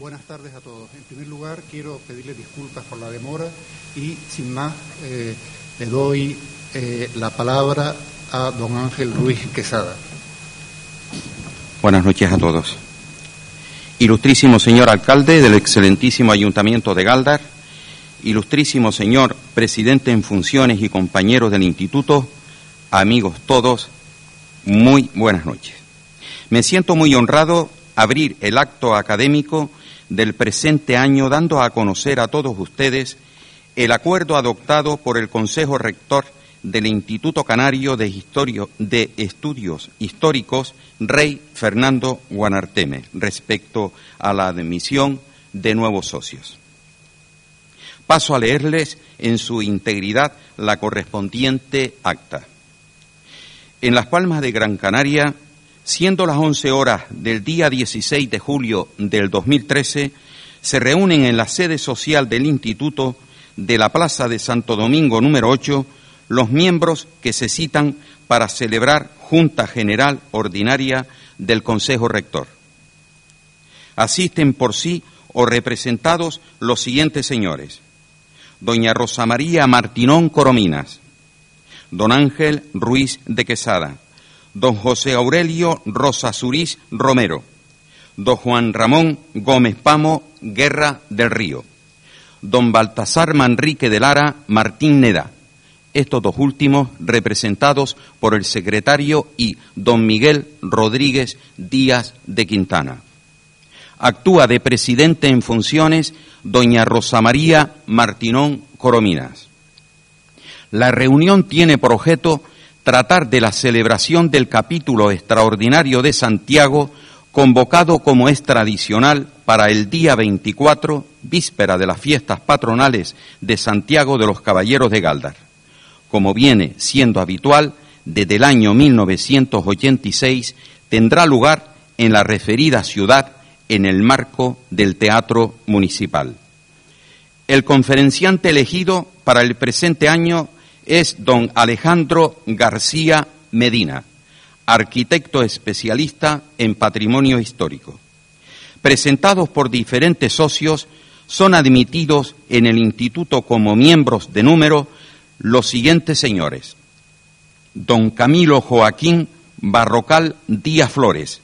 Buenas tardes a todos. En primer lugar, quiero pedirle disculpas por la demora y, sin más, eh, le doy eh, la palabra a don Ángel Ruiz Quesada. Buenas noches a todos. Ilustrísimo señor alcalde del excelentísimo Ayuntamiento de Galdar, ilustrísimo señor presidente en funciones y compañeros del Instituto, amigos todos, muy buenas noches. Me siento muy honrado abrir el acto académico del presente año dando a conocer a todos ustedes el acuerdo adoptado por el Consejo Rector del Instituto Canario de, de, Estudios Históricos Rey Fernando Guanarteme respecto a la admisión de nuevos socios. Paso a leerles en su integridad la correspondiente acta. En Las Palmas de Gran Canaria Siendo las 11 horas del día 16 de julio del 2013, se reúnen en la sede social del Instituto de la Plaza de Santo Domingo número 8 los miembros que se citan para celebrar Junta General Ordinaria del Consejo Rector. Asisten por sí o representados los siguientes señores. Doña Rosa María Martinón Corominas, don Ángel Ruiz de Quesada, don José Aurelio Rosa Romero, don Juan Ramón Gómez Pamo Guerra del Río, don Baltasar Manrique de Lara Martín Neda, estos dos últimos representados por el secretario y don Miguel Rodríguez Díaz de Quintana. Actúa de presidente en funciones doña Rosa María Martinón Corominas. La reunión tiene por objeto tratar de la celebración del capítulo extraordinario de Santiago, convocado como es tradicional para el día 24, víspera de las fiestas patronales de Santiago de los Caballeros de Galdar. Como viene siendo habitual, desde el año 1986 tendrá lugar en la referida ciudad en el marco del Teatro Municipal. El conferenciante elegido para el presente año es don Alejandro García Medina, arquitecto especialista en patrimonio histórico. Presentados por diferentes socios, son admitidos en el instituto como miembros de número los siguientes señores. Don Camilo Joaquín Barrocal Díaz Flores,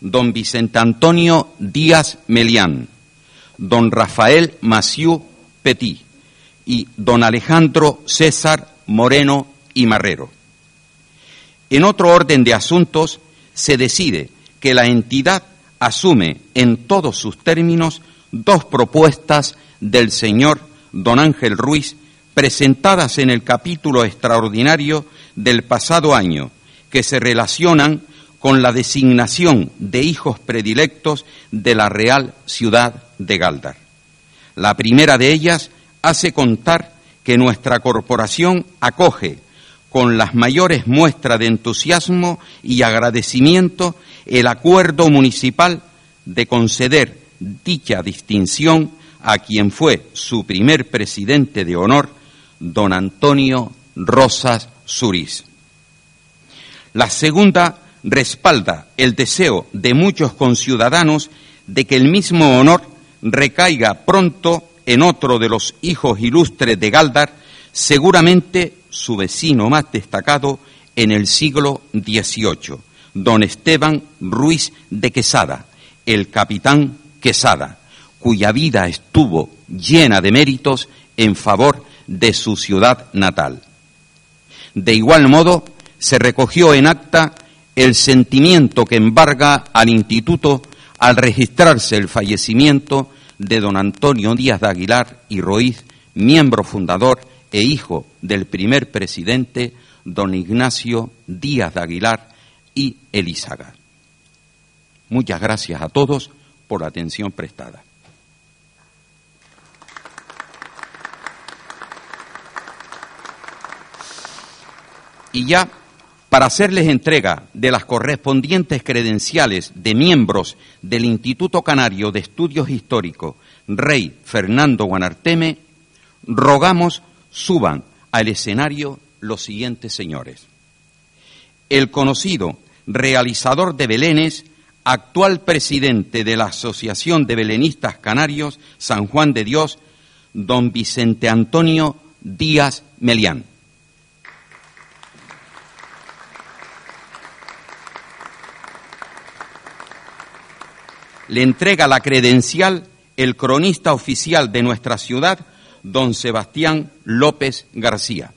don Vicente Antonio Díaz Melián, don Rafael Maciú Petit y don Alejandro César Moreno y Marrero. En otro orden de asuntos, se decide que la entidad asume en todos sus términos dos propuestas del señor don Ángel Ruiz presentadas en el capítulo extraordinario del pasado año, que se relacionan con la designación de hijos predilectos de la Real Ciudad de Galdar. La primera de ellas hace contar que nuestra corporación acoge con las mayores muestras de entusiasmo y agradecimiento el acuerdo municipal de conceder dicha distinción a quien fue su primer presidente de honor, don Antonio Rosas Surís. La segunda respalda el deseo de muchos conciudadanos de que el mismo honor recaiga pronto en otro de los hijos ilustres de Galdar, seguramente su vecino más destacado en el siglo XVIII, don Esteban Ruiz de Quesada, el capitán Quesada, cuya vida estuvo llena de méritos en favor de su ciudad natal. De igual modo, se recogió en acta el sentimiento que embarga al instituto al registrarse el fallecimiento de don Antonio Díaz de Aguilar y Roiz, miembro fundador e hijo del primer presidente, don Ignacio Díaz de Aguilar y Elizaga. Muchas gracias a todos por la atención prestada. Y ya, para hacerles entrega de las correspondientes credenciales de miembros del Instituto Canario de Estudios Históricos Rey Fernando Guanarteme, rogamos suban al escenario los siguientes señores. El conocido realizador de Belénes, actual presidente de la Asociación de Belenistas Canarios San Juan de Dios, don Vicente Antonio Díaz Melián. Le entrega la credencial el cronista oficial de nuestra ciudad, don Sebastián López García.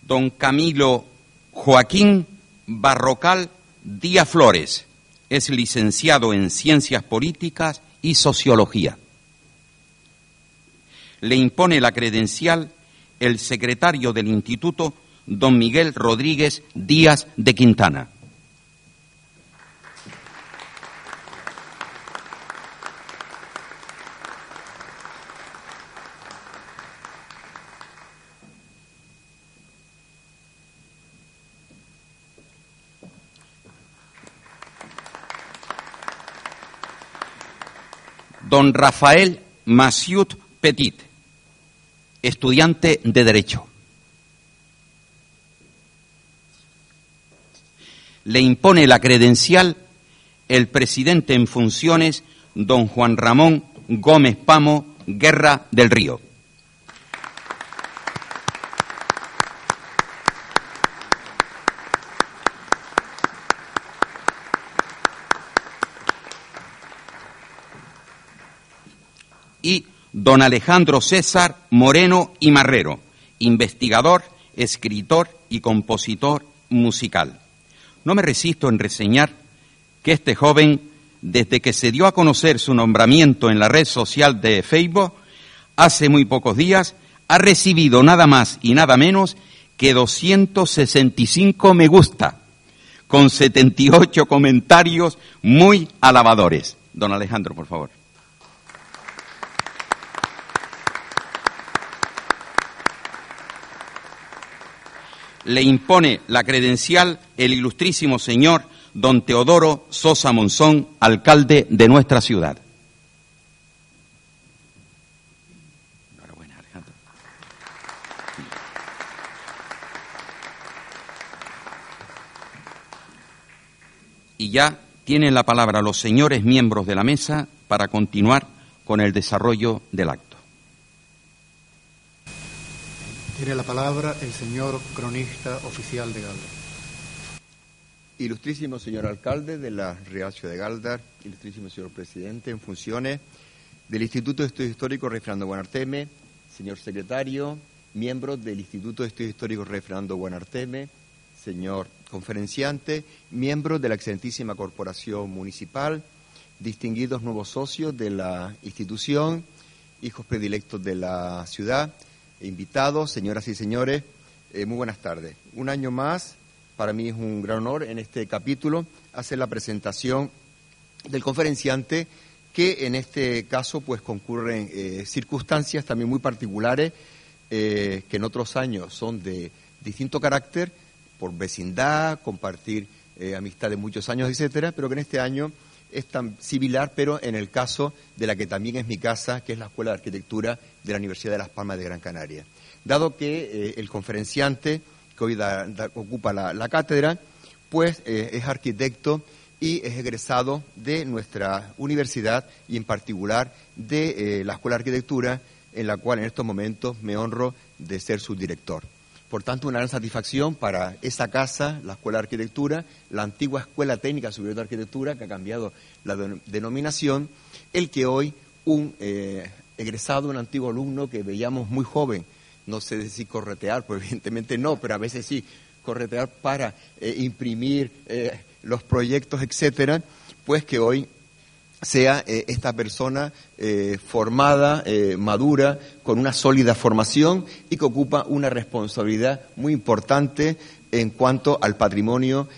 don Camilo Joaquín Barrocal Díaz Flores. Es licenciado en Ciencias Políticas y Sociología. Le impone la credencial el secretario del Instituto, don Miguel Rodríguez Díaz de Quintana. Don Rafael Masiut Petit, estudiante de Derecho. Le impone la credencial el presidente en funciones, don Juan Ramón Gómez Pamo Guerra del Río. y don Alejandro César Moreno y Marrero, investigador, escritor y compositor musical. No me resisto en reseñar que este joven, desde que se dio a conocer su nombramiento en la red social de Facebook, hace muy pocos días, ha recibido nada más y nada menos que 265 me gusta, con 78 comentarios muy alabadores. Don Alejandro, por favor. Le impone la credencial el ilustrísimo señor don Teodoro Sosa Monzón, alcalde de nuestra ciudad. Y ya tienen la palabra los señores miembros de la mesa para continuar con el desarrollo del acto. Tiene la palabra el señor cronista oficial de Galdar. Ilustrísimo señor alcalde de la Real Ciudad de Galdar, ilustrísimo señor presidente en funciones del Instituto de Estudios Históricos Rey Guanarteme, señor secretario, miembros del Instituto de Estudios Históricos Rey Fernando Guanarteme, señor conferenciante, miembros de la excelentísima corporación municipal, distinguidos nuevos socios de la institución, hijos predilectos de la ciudad, invitados, señoras y señores, eh, muy buenas tardes. Un año más, para mí es un gran honor en este capítulo hacer la presentación del conferenciante que en este caso pues concurren eh, circunstancias también muy particulares eh, que en otros años son de distinto carácter, por vecindad, compartir amistad de muchos años, etcétera, pero que en este año es tan similar, pero en el caso de la que también es mi casa, que es la Escuela de Arquitectura de la Universidad de Las Palmas de Gran Canaria. Dado que eh, el conferenciante que hoy ocupa la, cátedra, pues eh, es arquitecto y es egresado de nuestra universidad y en particular de eh, la Escuela de Arquitectura, en la cual en estos momentos me honro de ser su director. Por tanto, una gran satisfacción para esa casa, la Escuela de Arquitectura, la antigua Escuela Técnica Superior de Arquitectura, que ha cambiado la denominación, el que hoy un eh, egresado, un antiguo alumno que veíamos muy joven, no sé si corretear, pues evidentemente no, pero a veces sí, corretear para eh, imprimir eh, los proyectos, etcétera, pues que hoy sea eh, esta persona eh, formada, eh, madura, con una sólida formación y que ocupa una responsabilidad muy importante en cuanto al patrimonio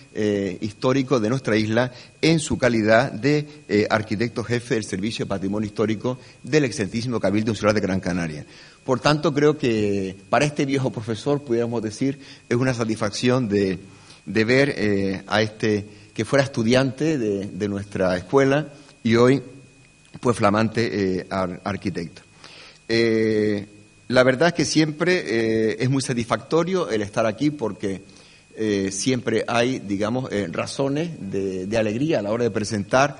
histórico de nuestra isla en su calidad de arquitecto jefe del Servicio de Patrimonio Histórico del excelentísimo Cabildo Insular de Gran Canaria. Por tanto, creo que para este viejo profesor, pudiéramos decir, es una satisfacción de, ver eh, a este que fuera estudiante de, nuestra escuela y hoy, pues, flamante arquitecto. la verdad es que siempre es muy satisfactorio el estar aquí porque eh, siempre hay, digamos, eh, razones de, alegría a la hora de presentar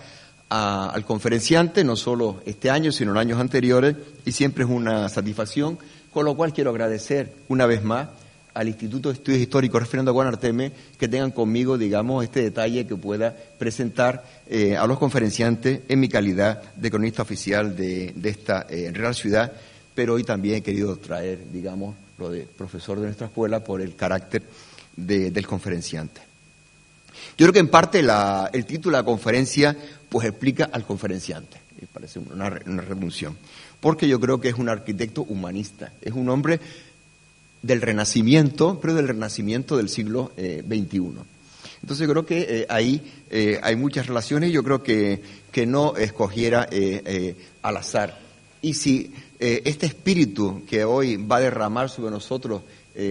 al conferenciante, no solo este año, sino en años anteriores, y siempre es una satisfacción, con lo cual quiero agradecer una vez más al Instituto de Estudios Históricos Referendo a Guanarteme que tengan conmigo, digamos, este detalle que pueda presentar eh, a los conferenciantes en mi calidad de cronista oficial de, esta Real Ciudad, pero hoy también he querido traer, digamos, lo de profesor de nuestra escuela por el carácter del conferenciante. Yo creo que en parte el título de la conferencia pues explica al conferenciante, me parece una, una porque yo creo que es un arquitecto humanista, es un hombre del Renacimiento, pero del Renacimiento del siglo XXI. Eh, Entonces creo que eh, ahí eh, hay muchas relaciones y yo creo que, que no escogiera al azar. Y si este espíritu que hoy va a derramar sobre nosotros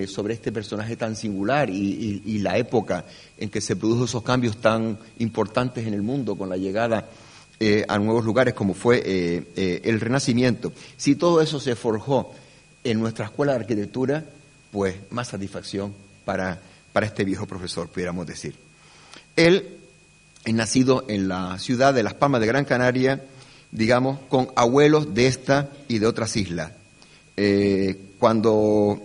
sobre este personaje tan singular y, la época en que se produjo esos cambios tan importantes en el mundo con la llegada a nuevos lugares como fue el Renacimiento. Si todo eso se forjó en nuestra escuela de arquitectura, pues más satisfacción para, para este viejo profesor, pudiéramos decir. Él es nacido en la ciudad de Las Palmas de Gran Canaria, digamos, con abuelos de esta y de otras islas. cuando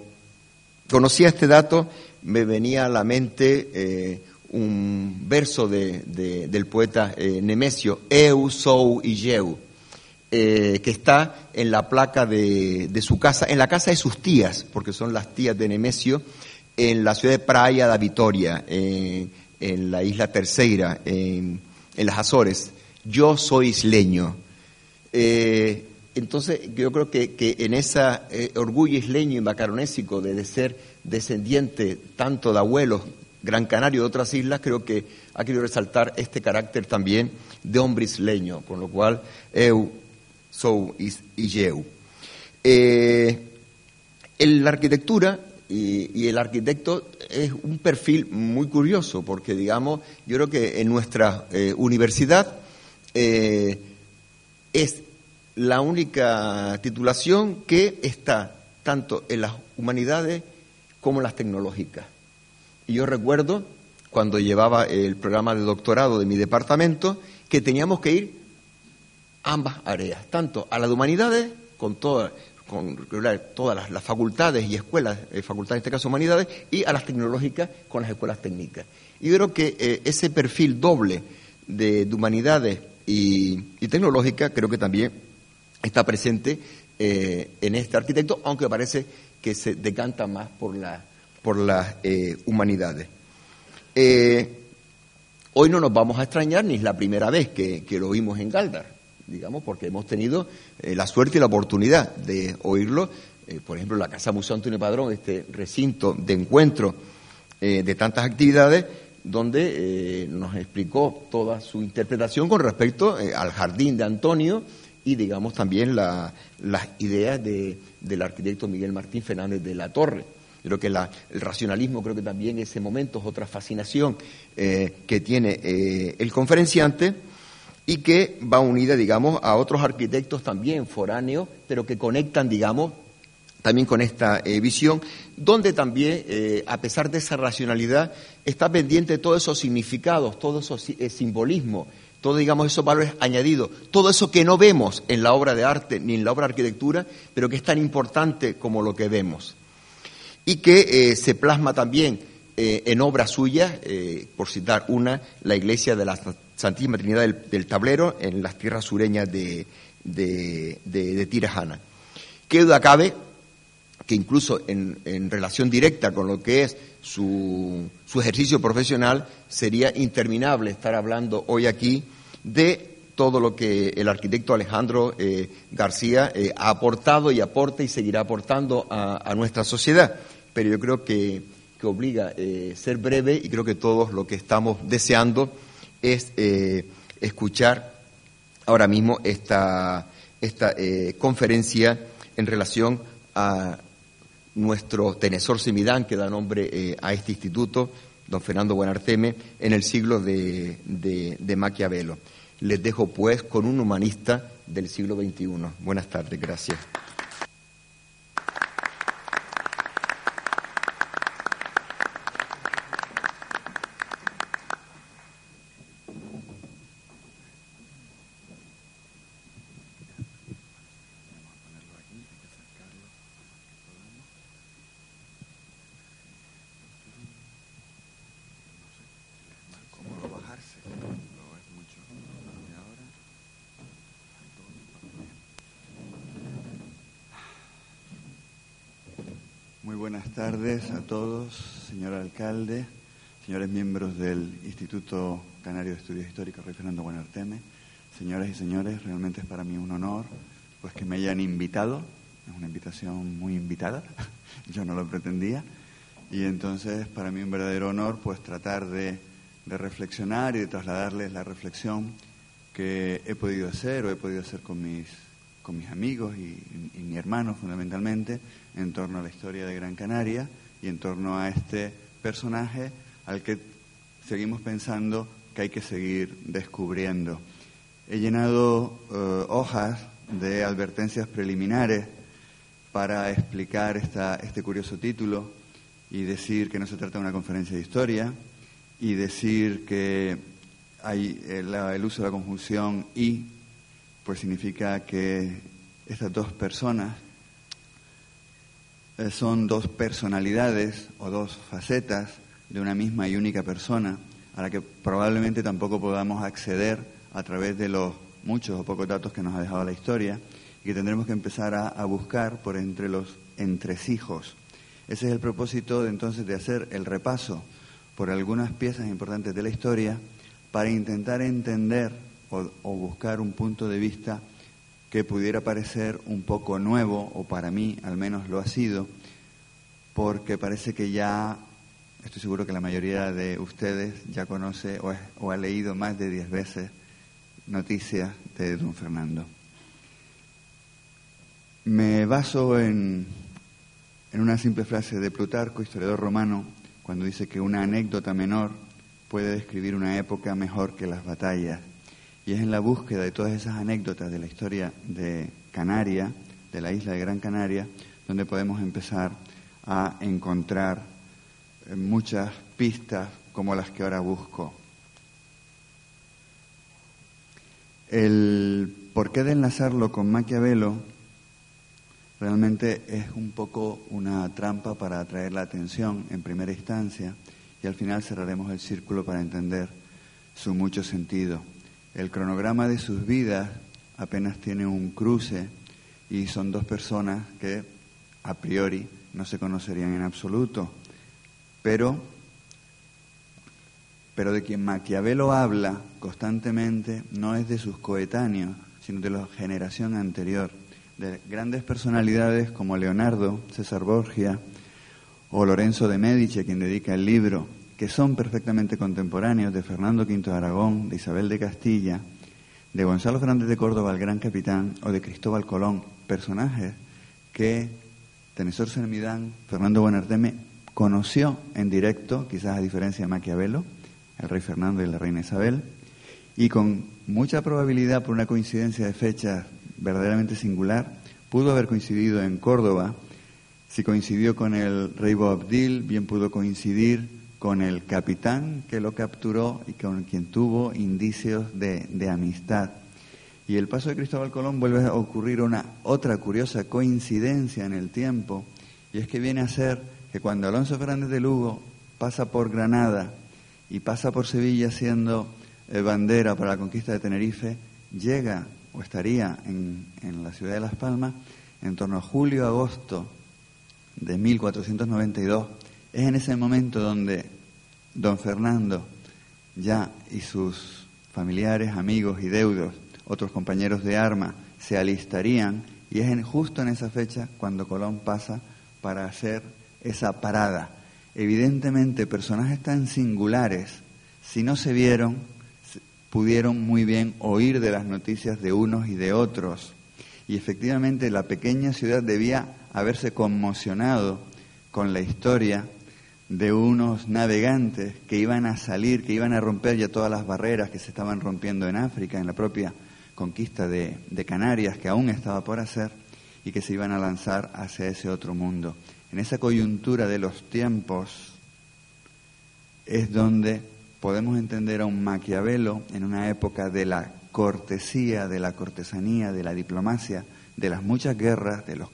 conocía este dato, me venía a la mente eh, un verso del poeta eh, Nemesio, Eu, Sou y Yeu, eh, que está en la placa de, su casa, en la casa de sus tías, porque son las tías de Nemesio, en la ciudad de Praia da Vitoria, en la isla Terceira, en, las Azores. Yo soy isleño. Entonces, yo creo que, en ese eh, orgullo isleño y macaronésico de, ser descendiente tanto de abuelos gran canario de otras islas, creo que ha querido resaltar este carácter también de hombre isleño, con lo cual sou y eu. Eh, la arquitectura y, el arquitecto es un perfil muy curioso, porque digamos, yo creo que en nuestra eh, universidad es la única titulación que está tanto en las humanidades como en las tecnológicas. Y yo recuerdo, cuando llevaba el programa de doctorado de mi departamento, que teníamos que ir ambas áreas, tanto a las humanidades, con todas con todas las, facultades y escuelas, eh, facultades en este caso humanidades, y a las tecnológicas con las escuelas técnicas. Y creo que eh, ese perfil doble de, humanidades y, y tecnológicas creo que también está presente eh, en este arquitecto, aunque parece que se decanta más por, la, por las eh, humanidades. Hoy no nos vamos a extrañar, ni es la primera vez que, lo oímos en Galdar, digamos, porque hemos tenido la suerte y la oportunidad de oírlo, por ejemplo, la Casa Museo Antonio Padrón, este recinto de encuentro de tantas actividades, donde nos explicó toda su interpretación con respecto al jardín de Antonio, y digamos también las ideas del arquitecto Miguel Martín Fernández de la Torre. Creo que el racionalismo, creo que también ese momento es otra fascinación eh, que tiene eh, el conferenciante y que va unida, digamos, a otros arquitectos también foráneos, pero que conectan, digamos, también con esta eh, visión, donde también, a pesar de esa racionalidad, está pendiente todos esos significados, todo esos simbolismos todo, digamos, esos valores añadidos, todo eso que no vemos en la obra de arte ni en la obra de arquitectura, pero que es tan importante como lo que vemos. Y que eh, se plasma también eh, en obras suyas, eh, por citar una, la iglesia de la Santísima Trinidad del, Tablero, en las tierras sureñas de, de, Tirajana. Qué duda cabe que incluso en, en relación directa con lo que es su, su ejercicio profesional, sería interminable estar hablando hoy aquí de todo lo que el arquitecto Alejandro eh, García eh, ha aportado y aporta y seguirá aportando a, nuestra sociedad. Pero yo creo que, que obliga eh, ser breve y creo que todos lo que estamos deseando es eh, escuchar ahora mismo esta, esta eh, conferencia en relación a nuestro Tenesor Semidán, que da nombre eh, a este instituto, don Fernando Buenarteme, en el siglo de, de, de Maquiavelo. Les dejo pues con un humanista del siglo XXI. Buenas tardes, gracias. Muy buenas tardes a todos, señor alcalde, señores miembros del Instituto Canario de Estudios Históricos Rey Fernando Buenarteme, señoras y señores, realmente es para mí un honor pues que me hayan invitado, es una invitación muy invitada, yo no lo pretendía, y entonces es para mí un verdadero honor pues tratar de, reflexionar y de trasladarles la reflexión que he podido hacer o he podido hacer con mis con mis amigos y, mi hermano fundamentalmente en torno a la historia de Gran Canaria y en torno a este personaje al que seguimos pensando que hay que seguir descubriendo. He llenado uh, hojas de advertencias preliminares para explicar esta, este curioso título y decir que no se trata de una conferencia de historia y decir que hay el, el uso de la conjunción y pues significa que estas dos personas eh, son dos personalidades o dos facetas de una misma y única persona a la que probablemente tampoco podamos acceder a través de los muchos o pocos datos que nos ha dejado la historia y que tendremos que empezar a, a buscar por entre los entresijos. Ese es el propósito de entonces de hacer el repaso por algunas piezas importantes de la historia para intentar entender o, o, buscar un punto de vista que pudiera parecer un poco nuevo, o para mí al menos lo ha sido, porque parece que ya, estoy seguro que la mayoría de ustedes ya conoce o, ha leído más de diez veces noticias de don Fernando. Me baso en, en una simple frase de Plutarco, historiador romano, cuando dice que una anécdota menor puede describir una época mejor que las batallas. Y es en la búsqueda de todas esas anécdotas de la historia de Canaria, de la isla de Gran Canaria, donde podemos empezar a encontrar muchas pistas como las que ahora busco. El porqué de enlazarlo con Maquiavelo realmente es un poco una trampa para atraer la atención en primera instancia y al final cerraremos el círculo para entender su mucho sentido. El cronograma de sus vidas apenas tiene un cruce y son dos personas que a priori no se conocerían en absoluto, pero, pero de quien Maquiavelo habla constantemente no es de sus coetáneos, sino de la generación anterior, de grandes personalidades como Leonardo, César Borgia o Lorenzo de Medici, a quien dedica el libro, que son perfectamente contemporáneos de Fernando V de Aragón, de Isabel de Castilla, de Gonzalo Fernández de Córdoba, el gran capitán, o de Cristóbal Colón, personajes que Tenesor Sermidán, Fernando Buenarteme conoció en directo, quizás a diferencia de Maquiavelo, el rey Fernando y la reina Isabel, y con mucha probabilidad, por una coincidencia de fechas verdaderamente singular, pudo haber coincidido en Córdoba. Si coincidió con el rey Boabdil, bien pudo coincidir con el capitán que lo capturó y con quien tuvo indicios de, amistad. Y el paso de Cristóbal Colón vuelve a ocurrir una otra curiosa coincidencia en el tiempo, y es que viene a ser que cuando Alonso Fernández de Lugo pasa por Granada y pasa por Sevilla siendo eh, bandera para la conquista de Tenerife, llega o estaría en, en la ciudad de Las Palmas en torno a julio-agosto de 1492 es en ese momento donde don Fernando ya y sus familiares, amigos y deudos, otros compañeros de arma, se alistarían y es justo en esa fecha cuando Colón pasa para hacer esa parada evidentemente personajes tan singulares, si no se vieron, pudieron muy bien oír de las noticias de unos y de otros. Y efectivamente la pequeña ciudad debía haberse conmocionado con la historia de unos navegantes que iban a salir, que iban a romper ya todas las barreras que se estaban rompiendo en África, en la propia conquista de, Canarias, que aún estaba por hacer, y que se iban a lanzar hacia ese otro mundo. En esa coyuntura de los tiempos es donde podemos entender a un Maquiavelo en una época de la cortesía, de la cortesanía, de la diplomacia, de las muchas guerras, de los,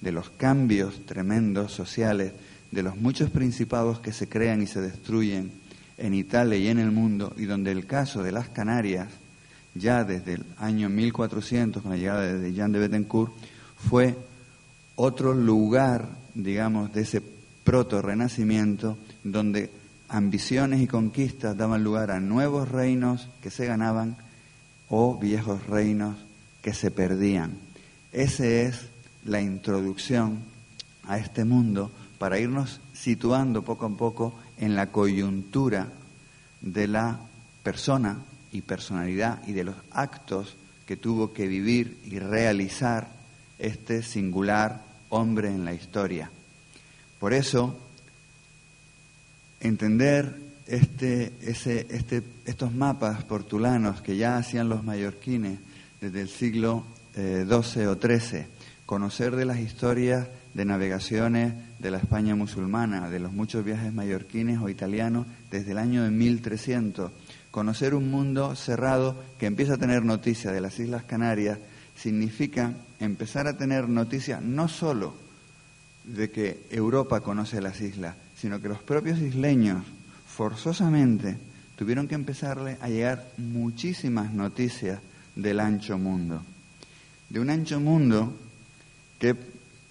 de los cambios tremendos sociales, de los muchos principados que se crean y se destruyen en Italia y en el mundo, y donde el caso de las Canarias, ya desde el año 1400, con la llegada de Jean de Bettencourt, fue otro lugar digamos, de ese proto-renacimiento, donde ambiciones y conquistas daban lugar a nuevos reinos que se ganaban o viejos reinos que se perdían. Esa es la introducción a este mundo para irnos situando poco a poco en la coyuntura de la persona y personalidad y de los actos que tuvo que vivir y realizar este singular hombre en la historia. Por eso, entender este, ese, este, estos mapas portulanos que ya hacían los mallorquines desde el siglo XII eh, o XIII, conocer de las historias de navegaciones de la España musulmana, de los muchos viajes mallorquines o italianos desde el año de 1300, conocer un mundo cerrado que empieza a tener noticia de las Islas Canarias, significa empezar a tener noticias no solo de que Europa conoce las islas, sino que los propios isleños forzosamente tuvieron que empezarle a llegar muchísimas noticias del ancho mundo. De un ancho mundo que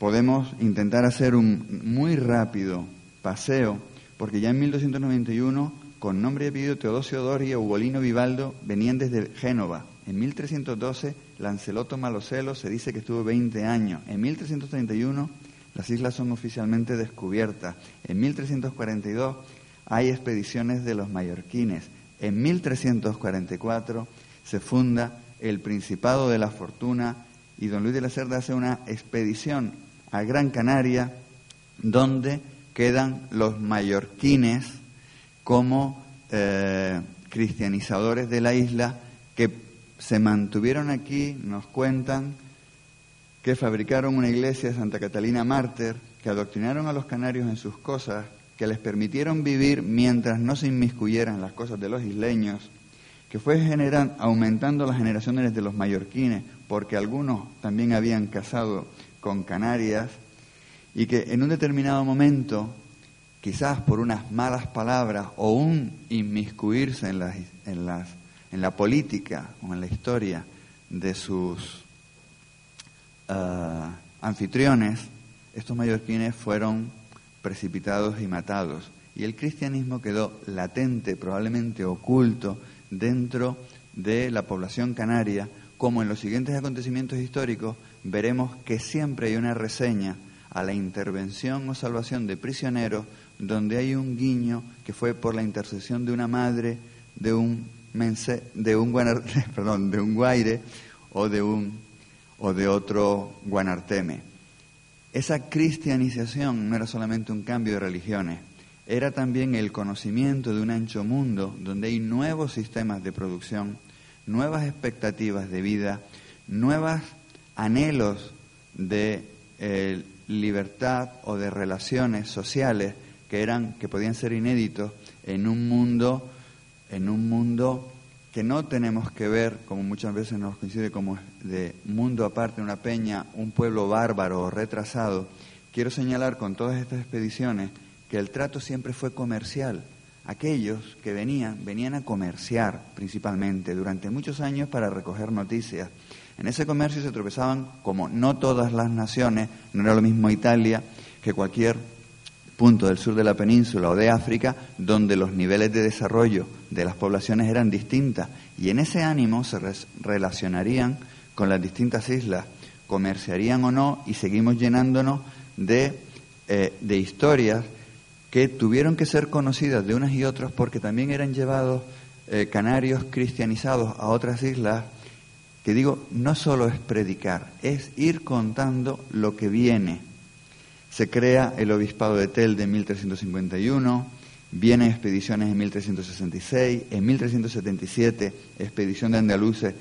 podemos intentar hacer un muy rápido paseo, porque ya en 1291, con nombre y apellido Teodosio Doria y Ugolino Vivaldo venían desde Génova. En 1312 Lanceloto Maloselo se dice que estuvo 20 años. En 1331 las islas son oficialmente descubiertas. En 1342 hay expediciones de los mallorquines. En 1344 se funda el Principado de la Fortuna y don Luis de la Cerda hace una expedición a Gran Canaria donde quedan los mallorquines como eh, cristianizadores de la isla que se mantuvieron aquí, nos cuentan, que fabricaron una iglesia de Santa Catalina Mártir, que adoctrinaron a los canarios en sus cosas, que les permitieron vivir mientras no se inmiscuyeran las cosas de los isleños, que fue generan, aumentando las generaciones de los mallorquines, porque algunos también habían casado con Canarias, y que en un determinado momento, quizás por unas malas palabras o un inmiscuirse en las, en las en la política o en la historia de sus ah, anfitriones, estos mallorquines fueron precipitados y matados. Y el cristianismo quedó latente, probablemente oculto, dentro de la población canaria, como en los siguientes acontecimientos históricos veremos que siempre hay una reseña a la intervención o salvación de prisioneros, donde hay un guiño que fue por la intercesión de una madre, de un de un, perdón, de un guaire o de, un, o de otro guanarteme. Esa cristianización no era solamente un cambio de religiones, era también el conocimiento de un ancho mundo donde hay nuevos sistemas de producción, nuevas expectativas de vida, nuevos anhelos de eh, libertad o de relaciones sociales que eran que podían ser inéditos en un mundo en un mundo que no tenemos que ver, como muchas veces nos coincide como de mundo aparte, una peña, un pueblo bárbaro o retrasado, quiero señalar con todas estas expediciones que el trato siempre fue comercial. Aquellos que venían, venían a comerciar principalmente durante muchos años para recoger noticias. En ese comercio se tropezaban, como no todas las naciones, no era lo mismo Italia que cualquier punto del sur de la península o de África donde los niveles de desarrollo de las poblaciones eran distintas. Y en ese ánimo se relacionarían con las distintas islas, comerciarían o no y seguimos llenándonos de, eh, de historias que tuvieron que ser conocidas de unas y otras porque también eran llevados eh, canarios cristianizados a otras islas, que digo, no solo es predicar, es ir contando lo que viene. Se crea el obispado de Telde en 1351, vienen expediciones en 1366, en 1377 expedición de andaluces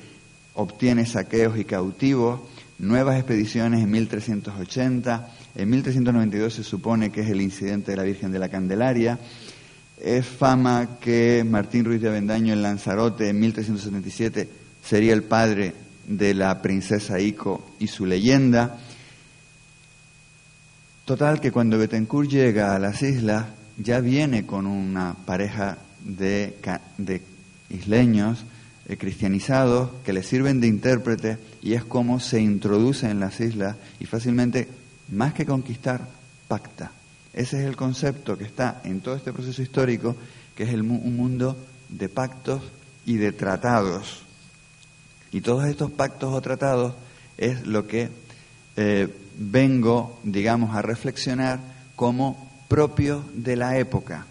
obtiene saqueos y cautivos, nuevas expediciones en 1380, en 1392 se supone que es el incidente de la Virgen de la Candelaria, es fama que Martín Ruiz de Avendaño en Lanzarote en 1377 sería el padre de la princesa Ico y su leyenda. Total que cuando Betancourt llega a las islas ya viene con una pareja de, de isleños eh, cristianizados que le sirven de intérprete y es como se introduce en las islas y fácilmente, más que conquistar, pacta. Ese es el concepto que está en todo este proceso histórico, que es el, un mundo de pactos y de tratados. Y todos estos pactos o tratados es lo que eh, vengo, digamos, a reflexionar como propio de la época.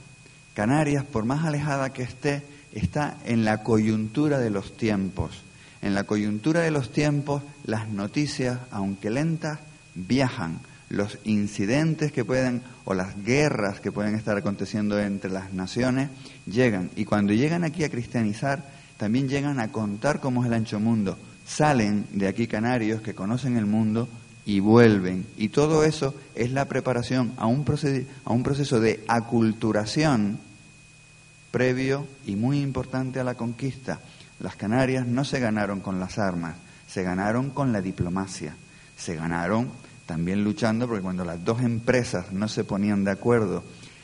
Canarias, por más alejada que esté, está en la coyuntura de los tiempos. En la coyuntura de los tiempos, las noticias, aunque lentas, viajan. Los incidentes que pueden, o las guerras que pueden estar aconteciendo entre las naciones, llegan. Y cuando llegan aquí a cristianizar, también llegan a contar cómo es el ancho mundo. Salen de aquí canarios que conocen el mundo y vuelven. Y todo eso es la preparación a un, proceso, a un proceso de aculturación previo y muy importante a la conquista. Las Canarias no se ganaron con las armas, se ganaron con la diplomacia, se ganaron también luchando porque cuando las dos empresas no se ponían de acuerdo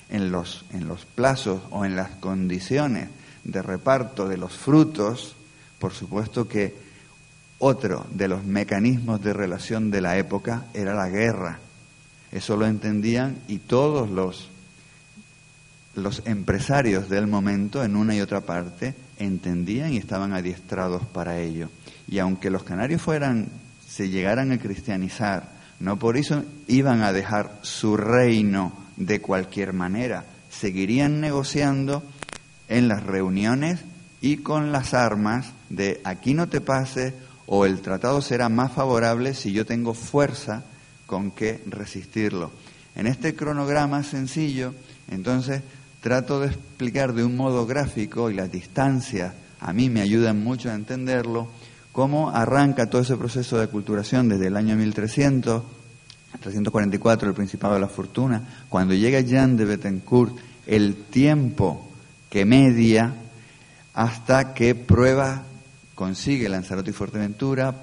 en los, en los plazos o en las condiciones de reparto de los frutos, por supuesto que otro de los mecanismos de relación de la época era la guerra. Eso lo entendían y todos los los empresarios del momento, en una y otra parte, entendían y estaban adiestrados para ello. Y aunque los canarios fueran, se llegaran a cristianizar, no por eso iban a dejar su reino de cualquier manera, seguirían negociando en las reuniones y con las armas de aquí no te pase o el tratado será más favorable si yo tengo fuerza con que resistirlo. En este cronograma sencillo, entonces, trato de explicar de un modo gráfico y las distancias a mí me ayudan mucho a entenderlo, cómo arranca todo ese proceso de aculturación desde el año 1300, 344, el Principado de la Fortuna, cuando llega Jean de Bettencourt, el tiempo que media hasta que prueba, consigue Lanzarote y Fuerteventura,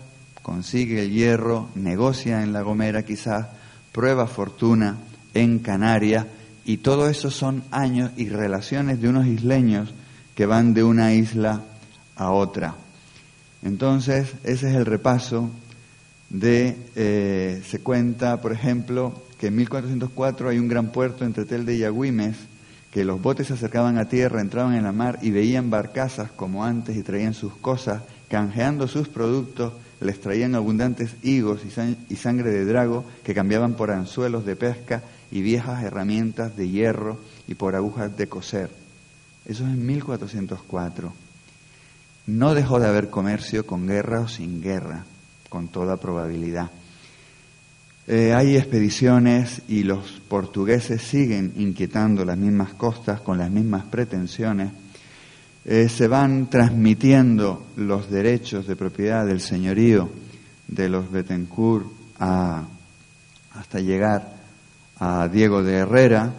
consigue el hierro, negocia en La Gomera quizás, prueba fortuna en Canarias, y todo eso son años y relaciones de unos isleños que van de una isla a otra. Entonces, ese es el repaso de, eh, se cuenta, por ejemplo, que en 1404 hay un gran puerto entre Telde y Agüimes, que los botes se acercaban a tierra, entraban en la mar y veían barcazas como antes y traían sus cosas, canjeando sus productos, les traían abundantes higos y sangre de drago que cambiaban por anzuelos de pesca y viejas herramientas de hierro y por agujas de coser. Eso es en 1404. No dejó de haber comercio con guerra o sin guerra, con toda probabilidad. Eh, hay expediciones y los portugueses siguen inquietando las mismas costas con las mismas pretensiones. Eh, se van transmitiendo los derechos de propiedad del señorío de los Betancourt hasta llegar a Diego de Herrera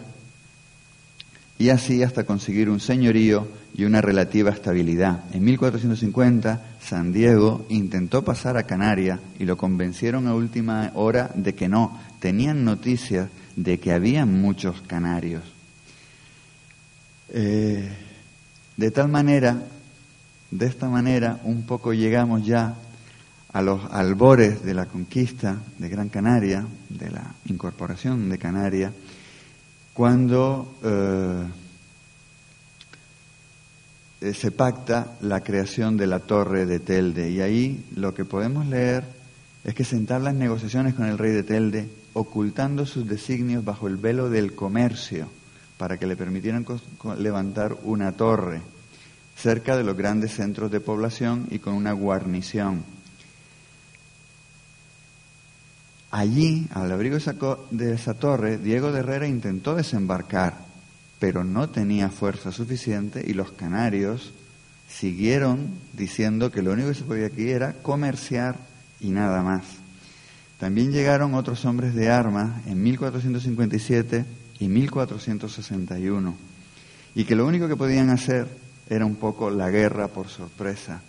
y así hasta conseguir un señorío y una relativa estabilidad. En 1450, San Diego intentó pasar a Canarias y lo convencieron a última hora de que no. Tenían noticias de que había muchos canarios. Eh, de tal manera, de esta manera, un poco llegamos ya a los albores de la conquista de Gran Canaria, de la incorporación de Canaria, cuando eh, se pacta la creación de la torre de Telde. Y ahí lo que podemos leer es que se entablan negociaciones con el rey de Telde, ocultando sus designios bajo el velo del comercio, para que le permitieran levantar una torre cerca de los grandes centros de población y con una guarnición. Allí, al abrigo de esa torre, Diego de Herrera intentó desembarcar, pero no tenía fuerza suficiente y los canarios siguieron diciendo que lo único que se podía aquí era comerciar y nada más. También llegaron otros hombres de armas en 1457 y 1461 y que lo único que podían hacer era un poco la guerra por sorpresa.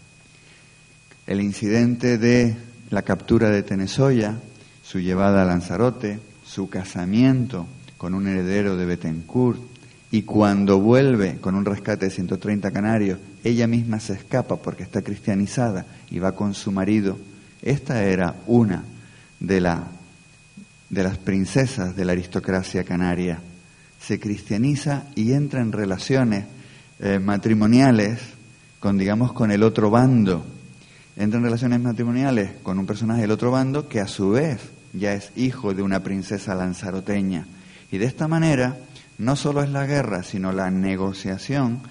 El incidente de la captura de Tenesoya, su llevada a Lanzarote, su casamiento con un heredero de Betancourt y cuando vuelve con un rescate de 130 canarios, ella misma se escapa porque está cristianizada y va con su marido. Esta era una de, la, de las princesas de la aristocracia canaria. Se cristianiza y entra en relaciones eh, matrimoniales con, digamos, con el otro bando. Entra en relaciones matrimoniales con un personaje del otro bando que a su vez ya es hijo de una princesa lanzaroteña. Y de esta manera, no solo es la guerra, sino la negociación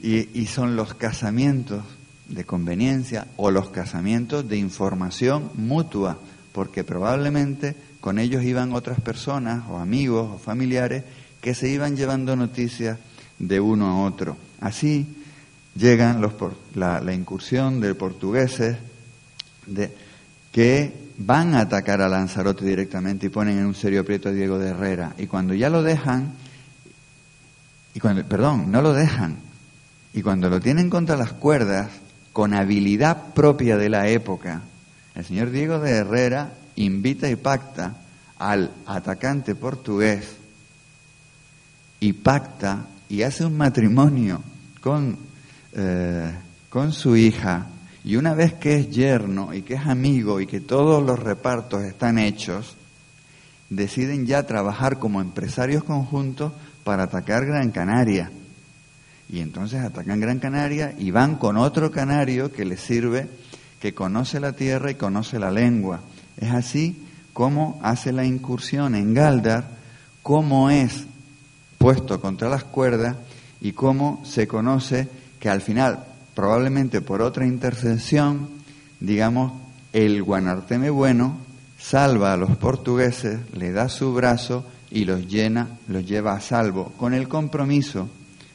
y, y son los casamientos de conveniencia o los casamientos de información mutua, porque probablemente con ellos iban otras personas o amigos o familiares que se iban llevando noticias de uno a otro. Así llegan los, la, la incursión de portugueses de, que van a atacar a Lanzarote directamente y ponen en un serio aprieto a Diego de Herrera. Y cuando ya lo dejan, y cuando, perdón, no lo dejan, y cuando lo tienen contra las cuerdas, con habilidad propia de la época, el señor Diego de Herrera invita y pacta al atacante portugués y pacta y hace un matrimonio con, eh, con su hija, y una vez que es yerno y que es amigo y que todos los repartos están hechos, deciden ya trabajar como empresarios conjuntos para atacar Gran Canaria. Y entonces atacan Gran Canaria y van con otro canario que les sirve, que conoce la tierra y conoce la lengua. Es así como hace la incursión en Galdar, cómo es puesto contra las cuerdas y cómo se conoce que al final, probablemente por otra intercesión, digamos, el Guanarteme bueno salva a los portugueses, le da su brazo y los llena, los lleva a salvo, con el compromiso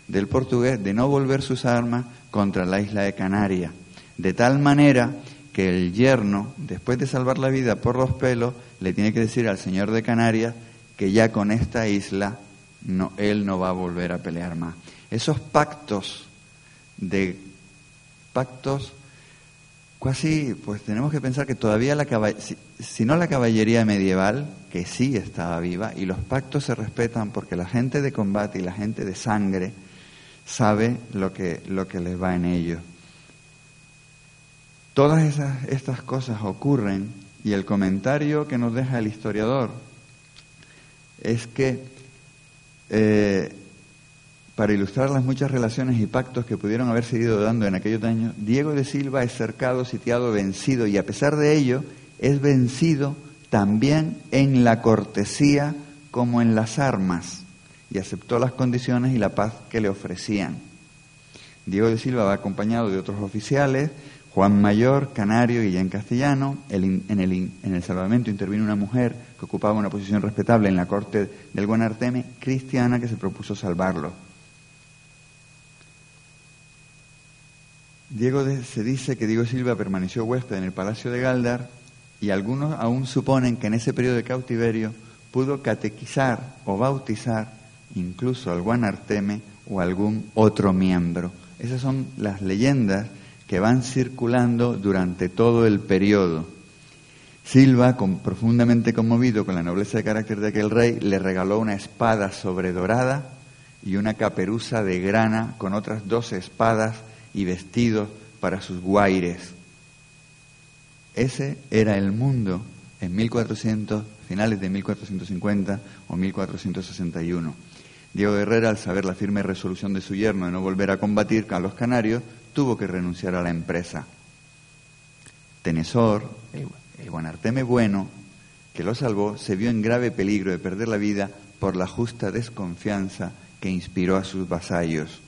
del portugués de no volver sus armas contra la isla de Canaria, de tal manera que el yerno, después de salvar la vida por los pelos, le tiene que decir al señor de Canarias que ya con esta isla él no va a volver a pelear más. Esos pactos de pactos casi, pues tenemos que pensar que todavía la si, si, no la caballería medieval, que sí estaba viva, y los pactos se respetan porque la gente de combate y la gente de sangre sabe lo que, lo que les va en ello. Todas esas, estas cosas ocurren y el comentario que nos deja el historiador es que eh, para ilustrar las muchas relaciones y pactos que pudieron haber seguido dando en aquellos años, Diego de Silva es cercado, sitiado, vencido y a pesar de ello es vencido también en la cortesía como en las armas y aceptó las condiciones y la paz que le ofrecían. Diego de Silva va acompañado de otros oficiales, Juan Mayor, Canario en castellano. en, el, en el salvamento intervino una mujer que ocupaba una posición respetable en la corte del Guanarteme, cristiana, que se propuso salvarlo. Diego se dice que Diego Silva permaneció huésped en el palacio de Galdar y algunos aún suponen que en ese periodo de cautiverio pudo catequizar o bautizar incluso al Guanarteme o algún otro miembro. Esas son las leyendas que van circulando durante todo el periodo. Silva, profundamente conmovido con la nobleza de carácter de aquel rey, le regaló una espada sobredorada y una caperuza de grana con otras dos espadas y vestidos para sus guaires. Ese era el mundo en 1400, finales de 1450 o 1461. Diego Herrera, al saber la firme resolución de su yerno de no volver a combatir a los canarios, tuvo que renunciar a la empresa. Tenesor, el, Guanarteme bueno, que lo salvó, se vio en grave peligro de perder la vida por la justa desconfianza que inspiró a sus vasallos.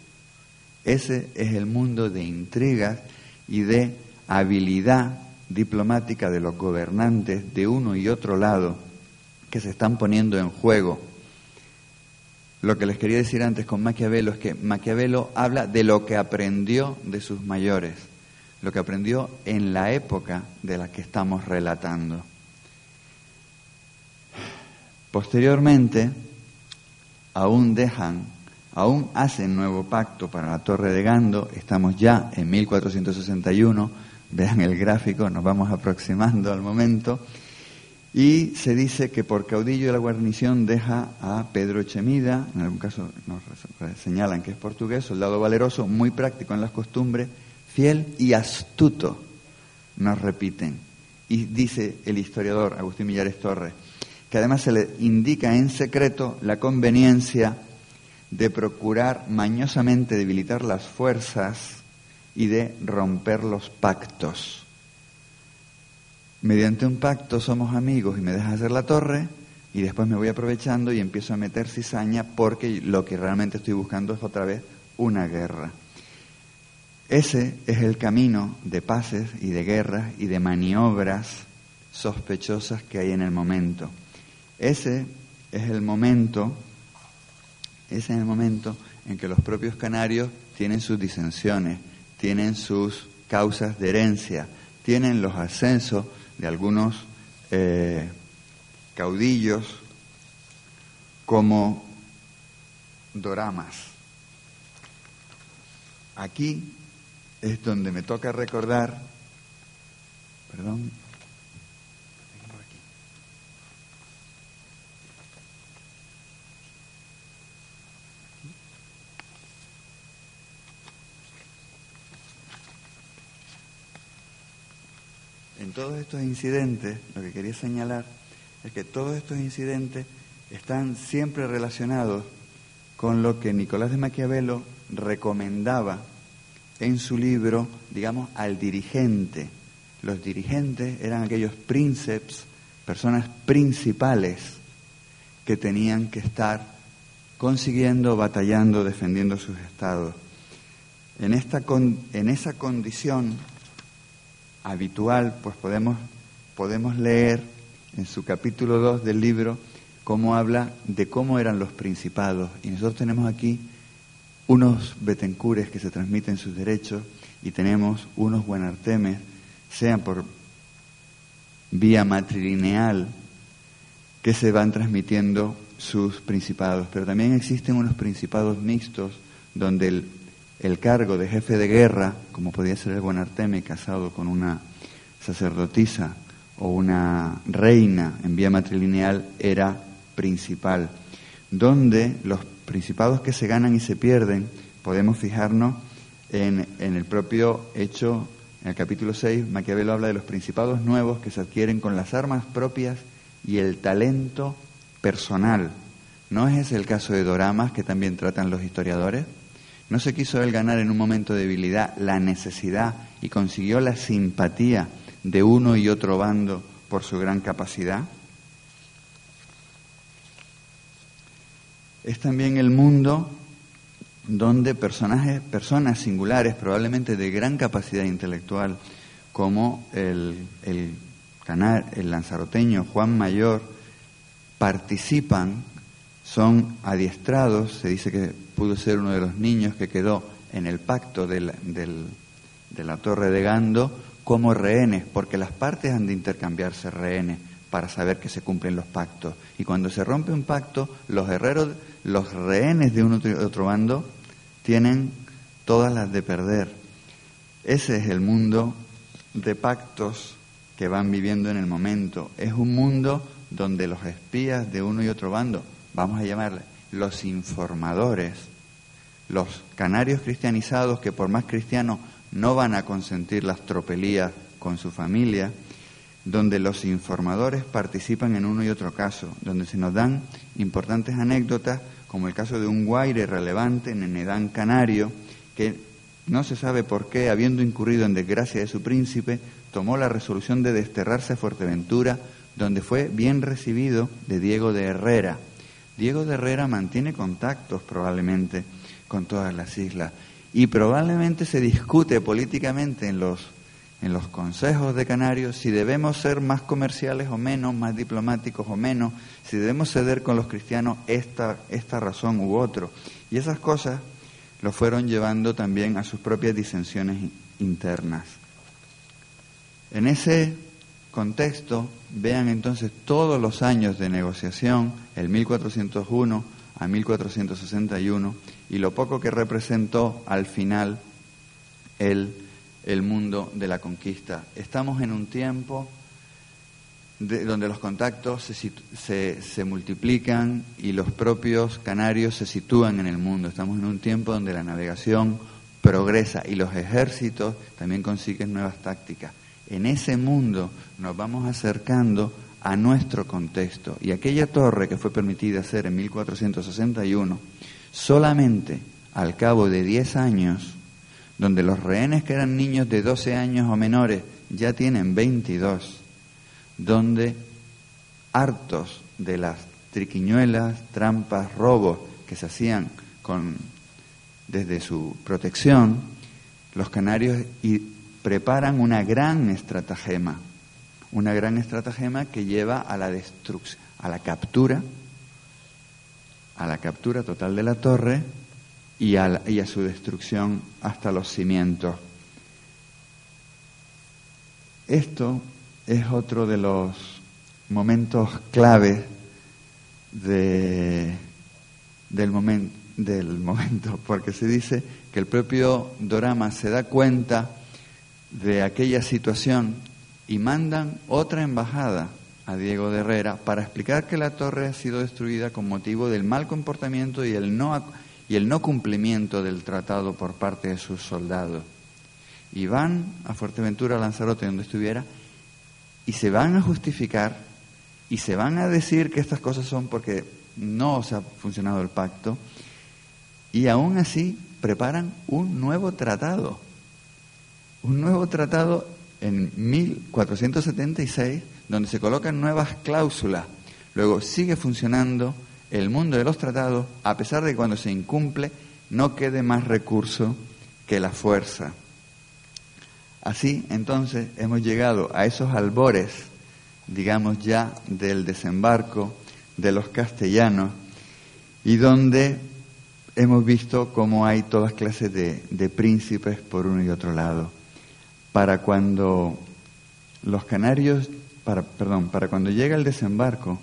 Ese es el mundo de intrigas y de habilidad diplomática de los gobernantes de uno y otro lado que se están poniendo en juego. Lo que les quería decir antes con Maquiavelo es que Maquiavelo habla de lo que aprendió de sus mayores, lo que aprendió en la época de la que estamos relatando. Posteriormente, aún dejan, aún hacen nuevo pacto para la Torre de Gando, estamos ya en 1461, vean el gráfico, nos vamos aproximando al momento, y se dice que por caudillo de la guarnición deja a Pedro Echemida, en algún caso nos señalan que es portugués, soldado valeroso, muy práctico en las costumbres, fiel y astuto, nos repiten. Y dice el historiador Agustín Millares Torres, que además se le indica en secreto la conveniencia de procurar mañosamente debilitar las fuerzas y de romper los pactos mediante un pacto somos amigos y me dejas hacer la torre y después me voy aprovechando y empiezo a meter cizaña porque lo que realmente estoy buscando es otra vez una guerra. Ese es el camino de paces y de guerras y de maniobras sospechosas que hay en el momento. Ese es el momento, es el momento en que los propios canarios tienen sus disensiones, tienen sus causas de herencia, tienen los ascensos de algunos eh, caudillos como doramas. Aquí es donde me toca recordar, perdón, en todos estos incidentes, lo que quería señalar es que todos estos incidentes están siempre relacionados con lo que Nicolás de Maquiavelo recomendaba en su libro, digamos, al dirigente. Los dirigentes eran aquellos príncipes, personas principales que tenían que estar consiguiendo, batallando, defendiendo sus estados. En, esta en esa condición habitual, pues podemos, podemos leer en su capítulo 2 del libro cómo habla de cómo eran los principados. Y nosotros tenemos aquí unos betencures que se transmiten sus derechos y tenemos unos buenartemes, sean por vía matrilineal, que se van transmitiendo sus principados. Pero también existen unos principados mixtos donde el el cargo de jefe de guerra, como podía ser el buen Arteme casado con una sacerdotisa o una reina en vía matrilineal, era principal. Donde los principados que se ganan y se pierden, podemos fijarnos en, en el propio hecho, en el capítulo 6, Maquiavelo habla de los principados nuevos que se adquieren con las armas propias y el talento personal. ¿No es ese el caso de Doramas que también tratan los historiadores? No se quiso él ganar en un momento de debilidad la necesidad y consiguió la simpatía de uno y otro bando por su gran capacidad. Es también el mundo donde personajes, personas singulares, probablemente de gran capacidad intelectual, como el, el, el lanzaroteño Juan Mayor, participan, son adiestrados, se dice que pudo ser uno de los niños que quedó en el pacto de la torre de Gando como rehenes, porque las partes han de intercambiarse rehenes para saber que se cumplen los pactos. Y cuando se rompe un pacto, los herreros, los rehenes de uno y otro bando, tienen todas las de perder. Ese es el mundo de pactos que van viviendo en el momento. Es un mundo donde los espías de uno y otro bando, vamos a llamarle los informadores, los canarios cristianizados que por más cristianos no van a consentir las tropelías con su familia, donde los informadores participan en uno y otro caso, donde se nos dan importantes anécdotas, como el caso de un guaire relevante en Enedán Canario, que no se sabe por qué, habiendo incurrido en desgracia de su príncipe, tomó la resolución de desterrarse a Fuerteventura, donde fue bien recibido de Diego de Herrera, Diego de Herrera mantiene contactos probablemente con todas las islas y probablemente se discute políticamente en los, en los consejos de Canarios si debemos ser más comerciales o menos, más diplomáticos o menos, si debemos ceder con los cristianos esta, esta razón u otro. Y esas cosas lo fueron llevando también a sus propias disensiones internas. En ese contexto, vean entonces todos los años de negociación, el 1401 a 1461, y lo poco que representó al final el, el mundo de la conquista. Estamos en un tiempo donde los contactos se, se, se, multiplican y los propios canarios se sitúan en el mundo. Estamos en un tiempo donde la navegación progresa y los ejércitos también consiguen nuevas tácticas. En ese mundo nos vamos acercando a nuestro contexto. Y aquella torre que fue permitida hacer en 1461, solamente al cabo de 10 años, donde los rehenes que eran niños de 12 años o menores ya tienen 22, donde hartos de las triquiñuelas, trampas, robos que se hacían con, desde su protección, los canarios preparan una gran estratagema, una gran estratagema que lleva a la destrucción, a la captura, a la captura total de la torre y a, su destrucción hasta los cimientos. Esto es otro de los momentos claves de, del, del momento, porque se dice que el propio Dorama se da cuenta de aquella situación y mandan otra embajada a Diego de Herrera para explicar que la torre ha sido destruida con motivo del mal comportamiento y el no, y el no cumplimiento del tratado por parte de sus soldados. Y van a Fuerteventura, a Lanzarote, donde estuviera, y se van a justificar y se van a decir que estas cosas son porque no se ha funcionado el pacto, y aún así preparan un nuevo tratado un nuevo tratado en 1476 donde se colocan nuevas cláusulas. Luego sigue funcionando el mundo de los tratados a pesar de que cuando se incumple no quede más recurso que la fuerza. Así, entonces, hemos llegado a esos albores, digamos ya, del desembarco de los castellanos y donde hemos visto cómo hay todas clases de, de príncipes por uno y otro lado para cuando los canarios, para, perdón, para cuando llega el desembarco,